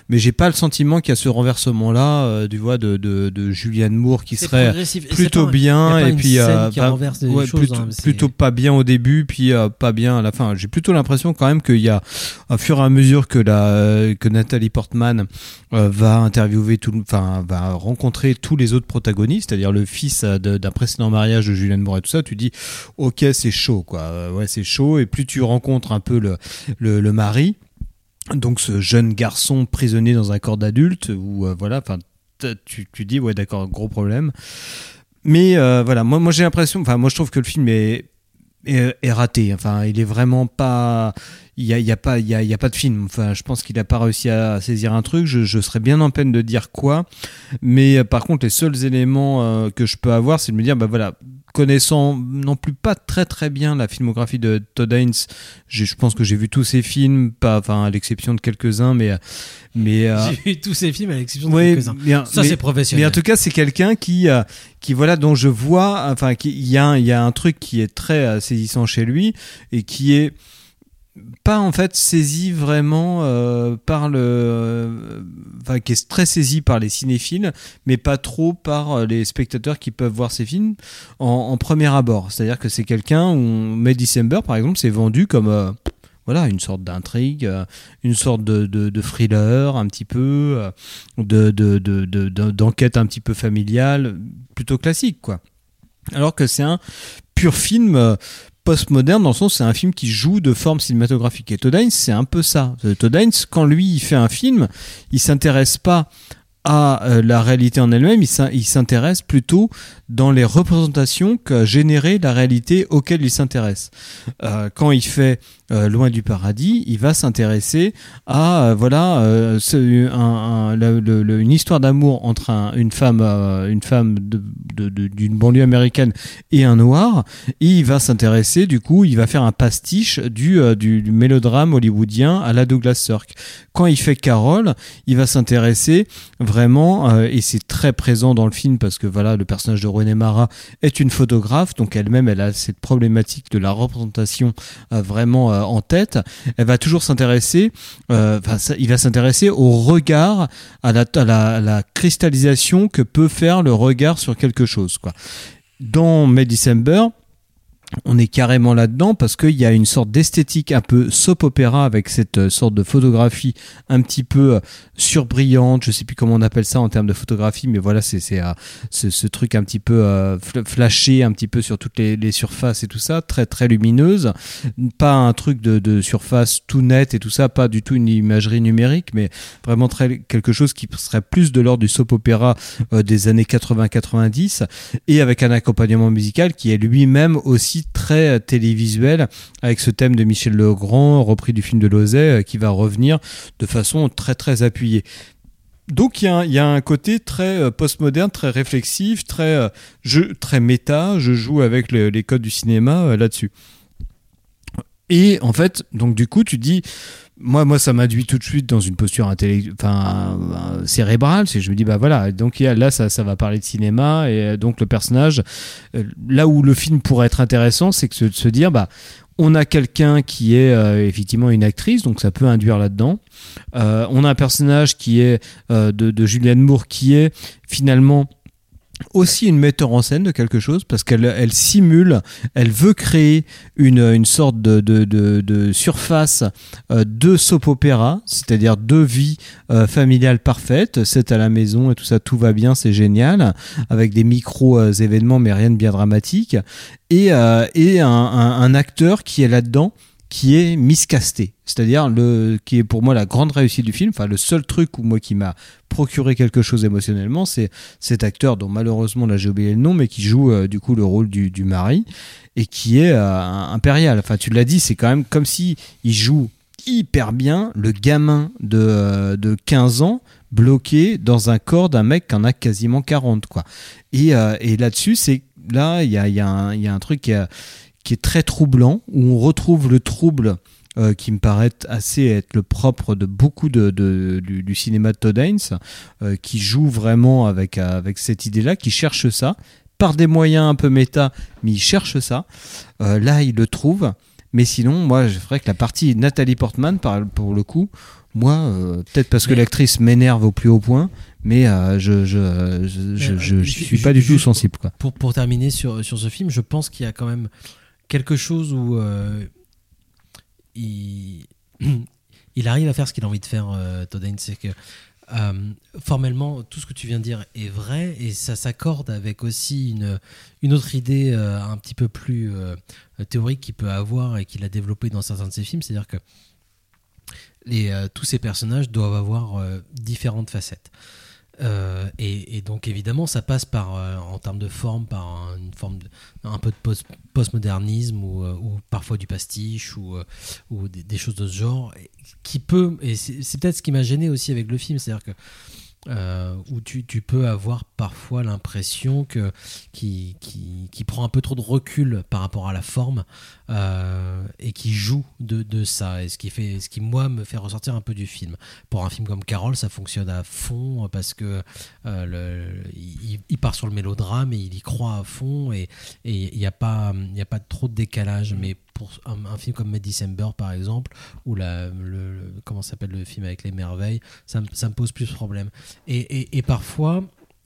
Mais j'ai pas le sentiment qu'il y a ce renversement-là, euh, du vois, de, de, de Julianne Moore qui serait plutôt pas- y a bien et puis qui bah, des ouais, choses, plutôt, hein, plutôt pas bien au début, puis pas bien à la fin. J'ai plutôt l'impression quand même qu'il y a, au fur et à mesure que la que Nathalie Portman va interviewer tout, enfin va rencontrer tous les autres protagonistes, c'est-à-dire le fils d'un précédent mariage de Julianne Moore et tout ça, tu dis ok c'est chaud quoi, Euh, ouais c'est chaud et plus tu rencontres un peu le le, mari, donc ce jeune garçon prisonnier dans un corps d'adulte ou euh, voilà, enfin tu tu dis ouais d'accord gros problème. Mais euh, voilà, moi, moi j'ai l'impression, enfin moi je trouve que le film est, est, raté. Enfin, il est vraiment pas, il y a, y a pas, y y a pas de film. Enfin, je pense qu'il a pas réussi à saisir un truc. Je, je serais bien en peine de dire quoi. Mais euh, par contre, les seuls éléments euh, que je peux avoir, c'est de me dire, bah voilà, connaissant non plus pas très très bien la filmographie de Todd Haynes, je pense que j'ai vu tous ses films, pas, enfin à l'exception de quelques-uns, mais mais euh, J'ai vu tous ces films à l'exception de oui, quelques-uns. Ça, c'est professionnel. Mais en tout cas, c'est quelqu'un qui, euh, qui voilà, dont je vois, enfin, il y a, un- il y a un truc qui est très euh, saisissant chez lui et qui est pas en fait saisi vraiment euh, par le, euh, enfin, qui est très saisi par les cinéphiles, mais pas trop par euh, les spectateurs qui peuvent voir ces films en, premier abord. C'est-à-dire que c'est quelqu'un où May December, par exemple, c'est vendu comme voilà une sorte d'intrigue, une sorte de, de, thriller un petit peu, de, de, de, d'enquête un petit peu familiale, plutôt classique quoi. Alors que c'est un pur film postmoderne dans le sens c'est un film qui joue de forme cinématographique. Et Todd c'est un peu ça. Euh, Todd quand lui il fait un film, il s'intéresse pas à euh, la réalité en elle-même, il s'in- il s'intéresse plutôt dans les représentations qu'a généré la réalité auquel il s'intéresse. Euh, quand il fait euh, Loin du paradis, il va s'intéresser à euh, voilà euh, une histoire d'amour entre un- une femme une femme d'une banlieue américaine et un noir. Et il va s'intéresser du coup, il va faire un pastiche du, du, mélodrame hollywoodien à la Douglas Sirk. Quand il fait Carole, il va s'intéresser vraiment et c'est très présent dans le film parce que voilà le personnage de René Mara est une photographe donc elle-même elle a cette problématique de la représentation vraiment en tête elle va toujours s'intéresser euh, il va s'intéresser au regard à la cristallisation que peut faire le regard sur quelque chose quoi. Dans May December on est carrément là-dedans parce qu'il y a une sorte d'esthétique un peu soap opéra avec cette euh, sorte de photographie un petit peu euh, surbrillante, je sais plus comment on appelle ça en termes de photographie, mais voilà, c'est euh, ce, truc un petit peu fl- flashé, un petit peu sur toutes les, surfaces et tout ça, très très lumineuse, pas un truc de, surface tout net et tout ça, pas du tout une imagerie numérique, mais vraiment très quelque chose qui serait plus de l'ordre du soap opéra des années 80-90 et avec un accompagnement musical qui est lui-même aussi très euh, télévisuel avec ce thème de Michel Legrand repris du film de Lozay euh, qui va revenir de façon très très appuyée. Donc il y, a un- côté très euh, postmoderne, très réflexif, très, je, très méta. Je joue avec le- les codes du cinéma là-dessus. Et en fait, donc du coup, tu dis, moi, moi, ça m'induit tout de suite dans une posture enfin euh, cérébrale. Je me dis, bah voilà, donc là, ça, ça va parler de cinéma et euh, donc le personnage, euh, là où le film pourrait être intéressant, c'est de se dire, bah on a quelqu'un qui est euh, effectivement une actrice, donc ça peut induire là-dedans. Euh, on a un personnage qui est euh, de, de Julianne Moore qui est finalement aussi une metteur en scène de quelque chose parce qu'elle elle simule, elle veut créer une, une sorte de, surface euh, de soap opéra, c'est-à-dire de vie euh, familiale parfaite, c'est à la maison et tout ça, tout va bien, c'est génial, avec des micros euh, événements mais rien de bien dramatique, et, un acteur qui est là-dedans qui est miscasté, c'est-à-dire le qui est pour moi la grande réussite du film. Enfin, le seul truc où moi qui m'a procuré quelque chose émotionnellement, c'est cet acteur dont malheureusement là j'ai oublié le nom, mais qui joue euh, du coup le rôle du, mari et qui est euh, impérial. Enfin, tu l'as dit, c'est quand même comme si il joue hyper bien le gamin de, euh, de 15 ans bloqué dans un corps d'un mec qui en a quasiment 40 quoi. Et, et là-dessus, c'est là il y a, y, y a un truc qui, a- qui est très troublant où on retrouve le trouble euh, qui me paraît assez être le propre de beaucoup de, de- du, du cinéma de Todd Haynes, euh, qui joue vraiment avec, euh, avec cette idée-là, qui cherche ça, par des moyens un peu méta, mais il cherche ça. Euh, là, il le trouve. Mais sinon, moi, je ferais que la partie Nathalie Portman, pour le coup, moi, euh, peut-être parce que l'actrice m'énerve au plus haut point, mais euh, je, je, je, je, je suis pas du tout sensible. Quoi. Pour, pour terminer sur, sur ce film, je pense qu'il y a quand même quelque chose où euh, *clears throat* il, arrive à faire ce qu'il a envie de faire, euh, Todd. C'est que euh, formellement, tout ce que tu viens de dire est vrai et ça s'accorde avec aussi une, autre idée un petit peu plus théorique qu'il peut avoir et qu'il a développé dans certains de ses films. C'est-à-dire que tous ces personnages doivent avoir différentes facettes. Euh, et, donc évidemment, ça passe par, euh, en termes de forme, par un- une forme, de, un peu de post- postmodernisme ou, euh, parfois du pastiche ou, des, des choses de ce genre, qui peut, et c'est peut-être ce qui m'a gêné aussi avec le film, c'est-à-dire que euh, où tu, tu peux avoir parfois l'impression que qui, qui, qui prend un peu trop de recul par rapport à la forme euh, et qui joue de, de ça et ce qui fait ce qui moi me fait ressortir un peu du film. Pour un film comme Carol ça fonctionne à fond parce que euh, le, il, part sur le mélodrame et il y croit à fond et il n'y a pas il a pas trop de décalage mais pour un, film comme May December par exemple ou la, le, comment s'appelle le film avec les merveilles ça, ça me pose plus de problème. Et, et, parfois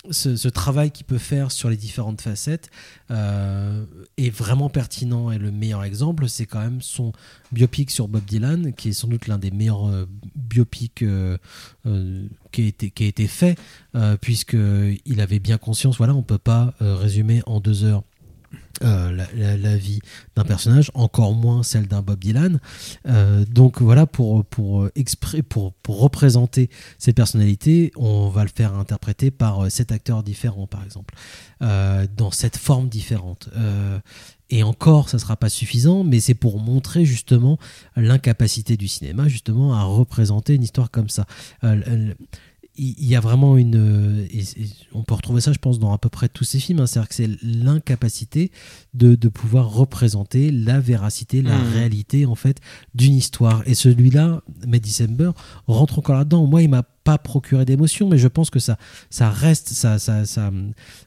ce, travail qu'il peut faire sur les différentes facettes euh, est vraiment pertinent et le meilleur exemple c'est quand même son biopic sur Bob Dylan qui est sans doute l'un des meilleurs euh, biopics euh, euh, qui, a été, qui a été fait euh, puisque il avait bien conscience voilà on peut pas résumer en deux heures euh, la, vie d'un personnage, encore moins celle d'un Bob Dylan. Euh, donc voilà, pour, pour, expré- pour, pour représenter cette personnalité, on va le faire interpréter par euh, sept acteurs différents, par exemple, euh, dans cette forme différente. Euh, et encore, ça sera pas suffisant, mais c'est pour montrer justement l'incapacité du cinéma, justement, à représenter une histoire comme ça. Il y a vraiment une. euh, et- on peut retrouver ça, je pense, dans à peu près tous ces films. hein. C'est-à-dire que c'est l'incapacité de, de pouvoir représenter la véracité, la Mhm. réalité, en fait, d'une histoire. Et celui-là, May December, rentre encore là-dedans. Moi, il m'a pas procuré d'émotion, mais je pense que ça, ça reste, ça, ça, ça,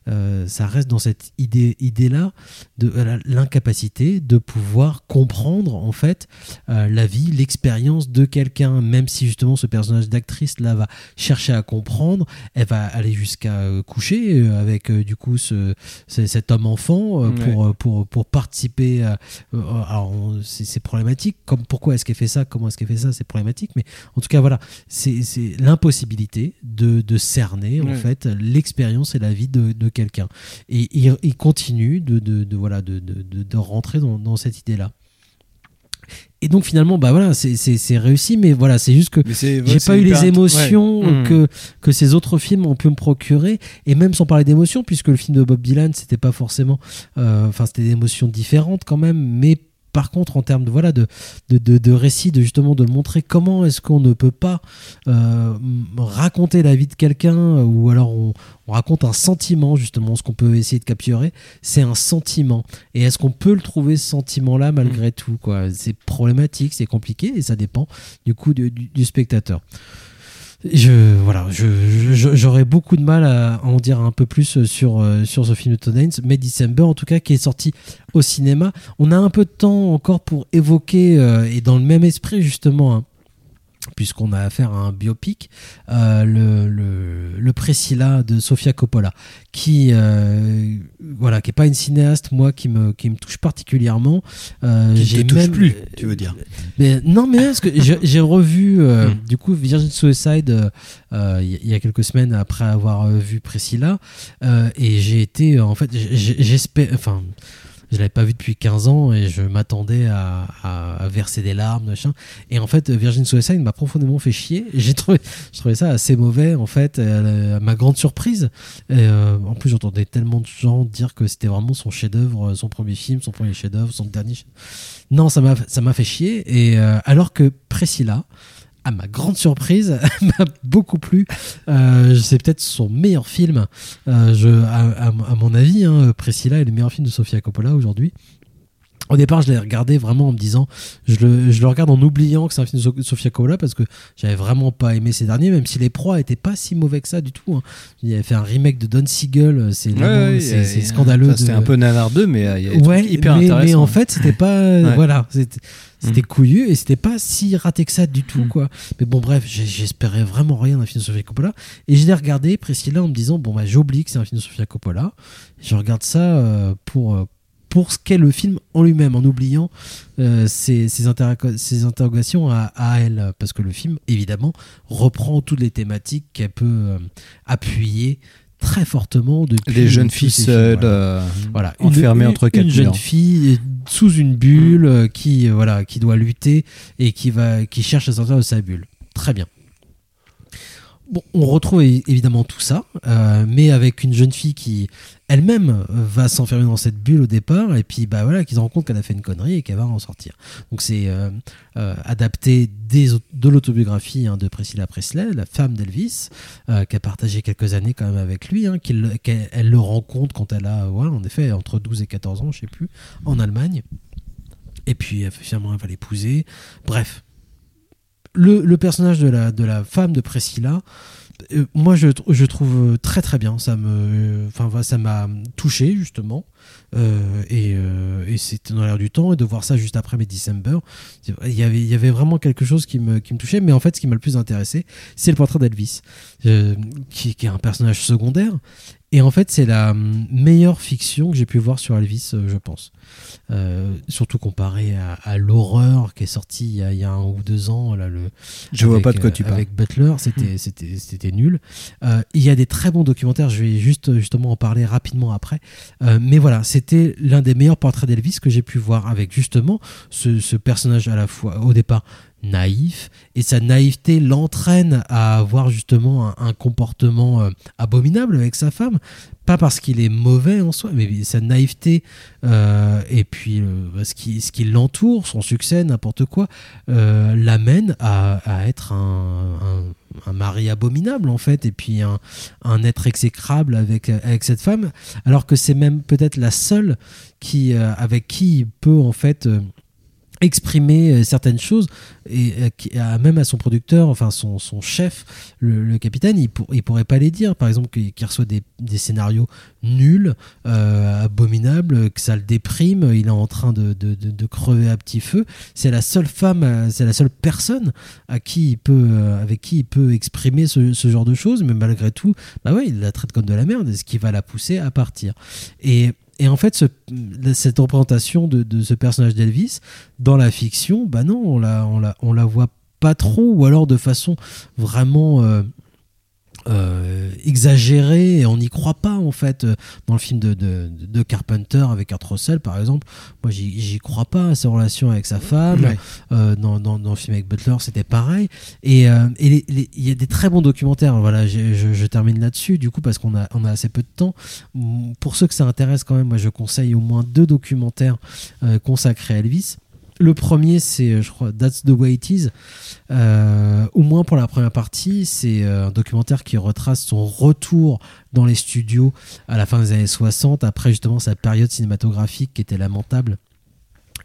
euh, ça reste dans cette idée, idée-là de euh, l'incapacité de pouvoir comprendre en fait euh, la vie, l'expérience de quelqu'un, même si justement ce personnage d'actrice là va chercher à comprendre, elle va aller jusqu'à coucher avec du coup ce, ce- cet homme enfant Ouais. pour, pour, pour participer. à- alors c'est problématique. Comme pourquoi est-ce qu'elle fait ça, comment est-ce qu'elle fait ça, c'est problématique. Mais en tout cas voilà, c'est c'est l'impossibilité de, de cerner en fait l'expérience et la vie de, de quelqu'un. Et il, continue de, voilà de, rentrer dans, dans cette idée là. Et donc finalement, bah voilà, c'est- réussi, mais voilà, c'est juste que j'ai pas eu les émotions ouais. Mm. que que ces autres films ont pu me procurer, et même sans parler d'émotions, puisque le film de Bob Dylan, c'était pas forcément, euh, enfin c'était des émotions différentes quand même, mais par contre, en termes de voilà de de, de, de récit, de justement de montrer comment est-ce qu'on ne peut pas euh, raconter la vie de quelqu'un, ou alors on, on raconte un sentiment justement, ce qu'on peut essayer de capturer, c'est un sentiment. Et est-ce qu'on peut le trouver ce sentiment-là malgré tout quoi? C'est problématique, c'est compliqué, et ça dépend du coup du, du- du spectateur. Je voilà, je- j'aurais beaucoup de mal à en dire un peu plus sur euh, sur ce film de mais December en tout cas qui est sorti au cinéma. On a un peu de temps encore pour évoquer euh, et dans le même esprit justement. hein, Puisqu'on a affaire à un biopic, euh, le, le, le Priscilla de Sofia Coppola, qui euh, voilà, qui est pas une cinéaste moi qui me qui me touche particulièrement. Euh, Qui ne j'ai te touche même- plus, tu veux dire. mais non, mais parce que j'ai revu euh, *laughs* Hmm. du coup Virgin Suicide il y, a quelques semaines après avoir vu Priscilla et j'ai été en fait j'espère enfin je l'avais pas vu depuis 15 ans et je m'attendais à, verser des larmes machin. Et en fait Virgin Suicide m'a profondément fait chier. *laughs* J'ai trouvé je trouvais ça assez mauvais en fait euh, à ma grande surprise. Euh, en plus j'entendais tellement de gens dire que c'était vraiment son chef-d'œuvre son premier film son premier chef-d'œuvre son dernier non, ça m'a ça m'a fait chier. Et euh, alors que Priscilla, à ma grande surprise, *laughs* m'a beaucoup plu. Euh, c'est peut-être son meilleur film. Euh, à mon avis, hein, Priscilla est le meilleur film de Sofia Coppola aujourd'hui. Au départ, je l'ai regardé vraiment en me disant, je le, je le regarde en oubliant que c'est un film de So- Sofia Coppola parce que j'avais vraiment pas aimé ces derniers, même si les proies étaient pas si mauvais que ça du tout. hein. Il avait fait un remake de Don Siegel, c'est Ouais, vraiment- ouais, c'est scandaleux. enfin, C'était de- un peu nanardeux, mais euh, il y a des ouais, hyper mais, intéressants. mais en fait, c'était pas, voilà, c'était c'était couillu et c'était pas si raté que ça du tout, Mhm. quoi. Mais bon, bref, j'espérais vraiment rien d'un film de Sofia Coppola et je l'ai regardé Priscilla en me disant bon bah j'oublie que c'est un film de Sofia Coppola. Je regarde ça euh, pour euh, pour ce qu'est le film en lui-même, en oubliant euh, ses, ses, interro- ses interrogations à, à elle, parce que le film, évidemment, reprend toutes les thématiques qu'elle peut euh, appuyer très fortement depuis Les jeunes filles seules, voilà. euh, Voilà, enfermées une, entre quatre une jeune fille sous une bulle euh, qui euh, voilà qui doit lutter et qui va qui cherche à sortir de sa bulle. Très bien. Bon, on retrouve évidemment tout ça, euh, mais avec une jeune fille qui elle-même euh, va s'enfermer dans cette bulle au départ, et puis bah voilà, qui se rend compte qu'elle a fait une connerie et qu'elle va en sortir. Donc c'est euh, euh, adapté de l'autobiographie hein, de Priscilla Presley, la femme d'Elvis, euh, qui a partagé quelques années quand même avec lui, hein, qu'elle elle le rencontre quand elle a, voilà, en effet, entre 12 et 14 ans, je sais plus, en Allemagne. Et puis finalement, elle va l'épouser. Bref, le, personnage de la, femme de Priscilla, moi je, je trouve très très bien. Ça me, enfin ça m'a touché justement. Euh, et euh, c'était dans l'air du temps et de voir ça juste après mes December, il y avait il y avait vraiment quelque chose qui me qui me touchait. Mais en fait, ce qui m'a le plus intéressé, c'est le portrait d'Elvis, euh, qui est un personnage secondaire. Et en fait, c'est la hum, meilleure fiction que j'ai pu voir sur Elvis, euh, je pense. Euh, surtout comparé à, à l'horreur qui est sortie il y, a, il y a un ou deux ans. Là, le, Je vois pas de quoi euh, tu parles. Avec Butler, c'était c'était c'était nul. Euh, il y a des très bons documentaires. Je vais juste justement en parler rapidement après. Euh, mais voilà, c'était l'un des meilleurs portraits d'Elvis que j'ai pu voir avec justement ce, ce personnage à la fois au départ naïf et sa naïveté l'entraîne à avoir justement un, comportement euh, abominable avec sa femme. Pas parce qu'il est mauvais en soi mais sa naïveté euh, et puis euh, ce qui, ce qui l'entoure son succès n'importe quoi l'amène à, être un, mari abominable en fait et puis un, être exécrable avec, avec cette femme. Alors que c'est même peut-être la seule qui, avec qui il peut en fait exprimer euh, certaines choses. Et euh, même à son producteur enfin son, son chef le, capitaine il, pour- pourrait pas les dire. Par exemple qu'il reçoit des, scénarios nuls euh, abominables que ça le déprime il est en train de, de, crever à petit feu. C'est la seule femme c'est la seule personne à qui il peut avec qui il peut exprimer ce, ce genre de choses. Mais malgré tout bah ouais il la traite comme de la merde ce qui va la pousser à partir. Et et en fait, ce- cette représentation de, ce personnage d'Elvis dans la fiction, bah non, on la, on la, on la voit pas trop, ou alors de façon vraiment euh, exagérée, et on n'y croit pas en fait. Euh, Dans le film de, de, de Carpenter avec Kurt Russell, par exemple, moi j'y crois pas à ses relations avec sa femme. Ouais. Euh, dans, dans, dans le film avec Butler, c'était pareil. Et euh, il y a des très bons documentaires. Voilà, je, je termine là-dessus, du coup, parce qu'on a, on a assez peu de temps. Pour ceux que ça intéresse quand même, moi je conseille au moins deux documentaires consacrés à Elvis. Le premier, c'est, euh, je crois, That's the Way It Is. Euh, au moins pour la première partie, c'est euh, un documentaire qui retrace son retour dans les studios à la fin des années 60, après justement sa période cinématographique qui était lamentable.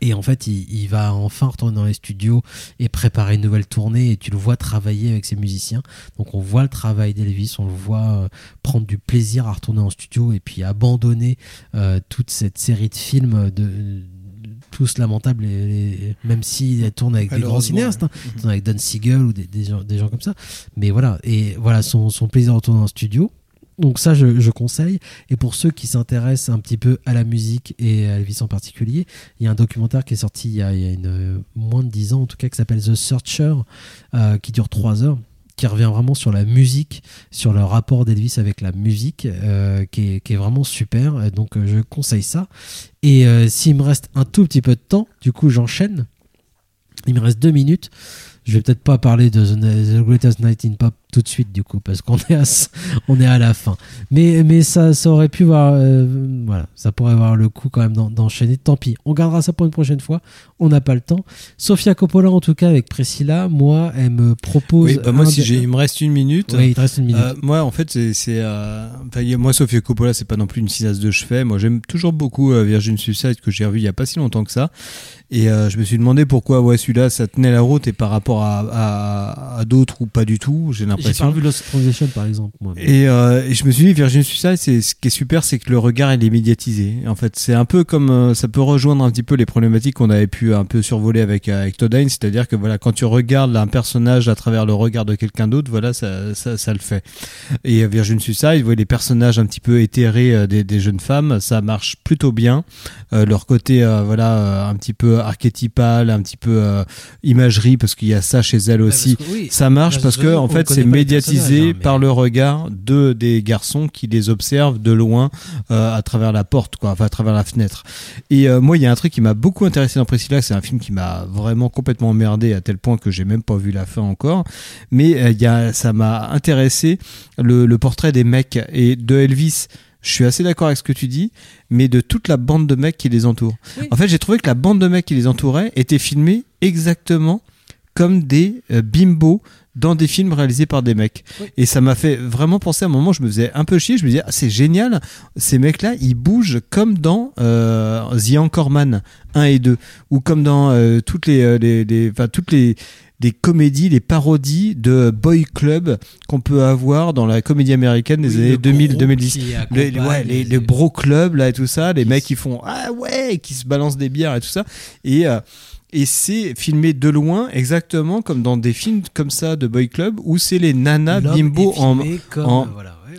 Et en fait, il, va enfin retourner dans les studios et préparer une nouvelle tournée. Et tu le vois travailler avec ses musiciens. Donc, on voit le travail d'Elvis, on le voit prendre du plaisir à retourner en studio et puis abandonner toute cette série de films de- tous lamentables, et, et- même s'il tourne avec des grands cinéastes, hein. tourne avec Don Siegel ou des, des gens, des gens comme ça. Mais voilà, et voilà son, son plaisir de retourner en studio. Donc ça, je, je conseille. Et pour ceux qui s'intéressent un petit peu à la musique et à Elvis en particulier, il y a un documentaire qui est sorti il y a, il y a une, moins de 10 ans, en tout cas, qui s'appelle The Searcher, euh, qui dure 3 heures qui revient vraiment sur la musique, sur le rapport d'Elvis avec la musique, euh, qui, est, vraiment super. Donc euh, je conseille ça. Et euh, s'il me reste un tout petit peu de temps, du coup j'enchaîne. Il me reste deux minutes. Je vais peut-être pas parler de The, The Greatest Night in Pop tout de suite du coup parce qu'on est à, on est à la fin. Mais, mais ça, ça aurait pu voir, euh, voilà, ça pourrait avoir le coup quand même d'en- d'enchaîner. Tant pis, on gardera ça pour une prochaine fois. On n'a pas le temps. Sofia Coppola en tout cas avec Priscilla, moi, elle me propose. Oui, bah moi, si j'ai, il me reste une minute. Oui, il te reste une minute. Euh, moi, en fait, c'est, euh, moi, Sofia Coppola, c'est pas non plus une cisasse de chevet. Moi, j'aime toujours beaucoup euh, Virgin Suicide que j'ai revu il y a pas si longtemps que ça. Et je me suis demandé pourquoi, ouais, celui-là, ça tenait la route et par rapport à, à, à d'autres ou pas du tout. J'ai J'ai pas vu Lost Transition par exemple. Moi. Et, euh, et je me suis dit, Virgin Suicide, c'est ce qui est super, c'est que le regard il est médiatisé. En fait, c'est un peu comme euh, ça peut rejoindre un petit peu les problématiques qu'on avait pu un peu survoler avec euh, avec Todd c'est-à-dire que voilà, quand tu regardes un personnage à travers le regard de quelqu'un d'autre, voilà, ça, ça ça le fait. Et euh, Virgin Suicide, vous voyez les personnages un petit peu éthérés euh, des, des jeunes femmes, ça marche plutôt bien. Euh, leur côté euh, voilà euh, un petit peu archétypal, un petit peu euh, imagerie parce qu'il y a ça chez elle aussi. parce que oui, ça marche parce que en fait c'est pas les personnages, médiatisé hein, mais- par le regard de des garçons qui les observent de loin euh, à travers la porte quoi, enfin à travers la fenêtre. Et euh, moi il y a un truc qui m'a beaucoup intéressé dans Priscilla, c'est un film qui m'a vraiment complètement emmerdé à tel point que j'ai même pas vu la fin encore, mais euh, il y a ça m'a intéressé le, le portrait des mecs et de Elvis. Je suis assez d'accord avec ce que tu dis, mais de toute la bande de mecs qui les entourent. En fait, j'ai trouvé que la bande de mecs qui les entourait était filmée exactement comme des euh, bimbos dans des films réalisés par des mecs. Et ça m'a fait vraiment penser à un moment, je me faisais un peu chier, je me disais, ah, c'est génial, ces mecs-là, ils bougent comme dans euh, The Anchorman 1 et 2, ou comme dans euh, toutes les, euh, les, les- enfin, toutes les des comédies, les parodies de boy club qu'on peut avoir dans la comédie américaine des Oui, années le 2000 groupe 2010 qui les, accompagne ouais, les, les- bro clubs là et tout ça les mecs qui font ah ouais! Qui se balancent des bières et tout ça. Et euh, et c'est filmé de loin exactement comme dans des films comme ça de boy club où c'est les nanas bimbo en, en- euh,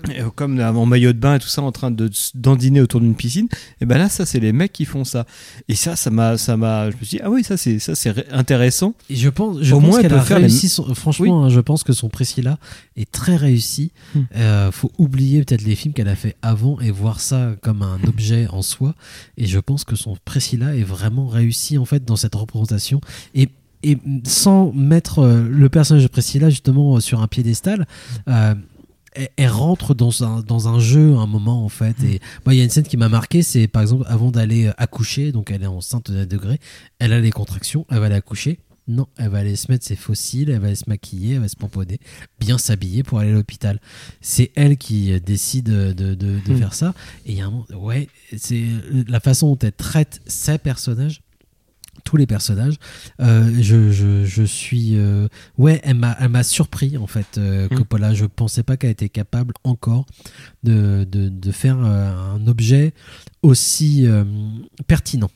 voilà, euh, comme en maillot de bain et tout ça en train de dandiner autour d'une piscine et ben là ça c'est les mecs qui font ça et ça ça m'a ça m'a je me suis dit ah oui ça c'est ça c'est intéressant Et je pense, je Au pense moins, elle qu'elle a faire les- réussi. son- franchement, hein, je pense que son Priscilla est très réussi. Hmm. Euh, faut oublier peut-être les films qu'elle a fait avant et voir ça comme un objet en soi. Et je pense que son Priscilla est vraiment réussi en fait dans cette représentation. Et et sans mettre euh, le personnage de Priscilla justement sur un piédestal, euh, elle, elle rentre dans un, dans un jeu à un moment en fait. Et moi, il y a une scène qui m'a marqué, c'est par exemple avant d'aller euh, accoucher, donc elle est enceinte d'un degré, elle a les contractions, elle va aller accoucher. Non, elle va aller se mettre ses fossiles, elle va aller se maquiller, elle va se pomponner, bien s'habiller pour aller à l'hôpital. C'est elle qui euh, décide de, de, de Mm. faire ça. Et il y a un moment, ouais, c'est la façon dont elle traite ses personnages tous les personnages. Euh, je, je, je suis. euh, ouais, elle m'a, surpris en fait, euh, Mm. Coppola. Je pensais pas qu'elle était capable encore de, de, de faire euh, un objet aussi pertinent.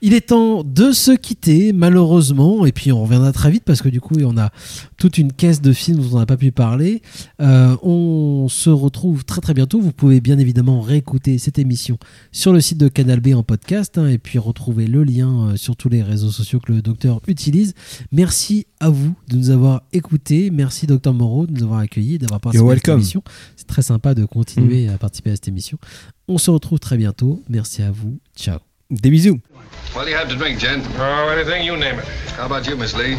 Il est temps de se quitter, malheureusement, et puis on reviendra très vite parce que du coup, on a toute une caisse de films dont on n'a pas pu parler. Euh, on se retrouve très très bientôt. Vous pouvez bien évidemment réécouter cette émission sur le site de Canal B en podcast hein, et puis retrouver le lien euh, sur tous les réseaux sociaux que le docteur utilise. Merci à vous de nous avoir écoutés. Merci docteur Moreau de nous avoir accueillis d'avoir participé You're à cette welcome. émission. C'est très sympa de continuer à participer à cette émission. On se retrouve très bientôt. Merci à vous. Ciao. Des bisous. What do you have to drink, gent? Oh, anything, you name it. How about you, Miss Lee?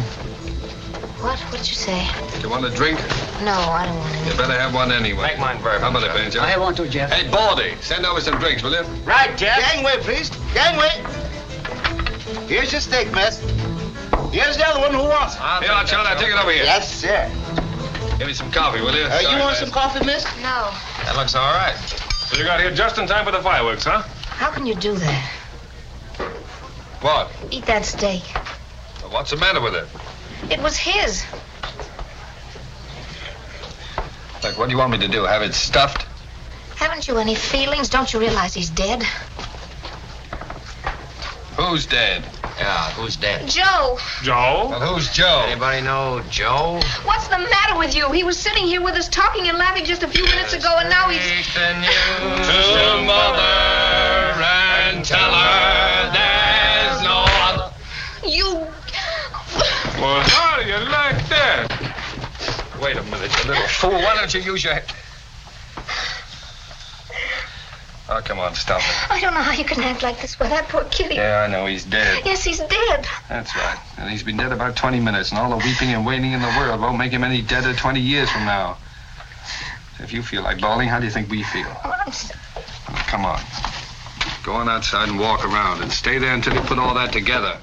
What? What did you say? Do you want a drink? No, I don't want You better have one anyway. Make mine bourbon, How about it, sir. Benjo? I have one too, Jeff. Hey, Baldy, send over some drinks, will you? Right, Jeff. Gangway, please. Gangway. Here's your steak, miss. Here's the other one. Who wants it? Here, I'll Charlie, take it over here. Yes, sir. Give me some coffee, will you? Uh, you want miss. some coffee, miss? No. That looks all right. So you got here just in time for the fireworks, huh? How can you do that? What? Eat that steak. What's the matter with it? It was his. Look, what do you want me to do? Have it stuffed? Haven't you any feelings? Don't you realize he's dead? Who's dead? Yeah, who's dead? Joe! Joe? Well, who's Joe? Anybody know Joe? What's the matter with you? He was sitting here with us talking and laughing just a few minutes ago, and now he's. To mother and tell her there's no other. You. Well, how do you like that? Wait a minute, you little fool. Why don't you use your head? Oh, come on, stop it. I don't know how you can act like this with that poor kitty. Yeah, I know, he's dead. Yes, he's dead. That's right. And he's been dead about 20 minutes, and all the weeping and wailing in the world won't make him any deader 20 years from now. If you feel like bawling, how do you think we feel? Oh, I'm so- oh, Come on. Go on outside and walk around, and stay there until you put all that together.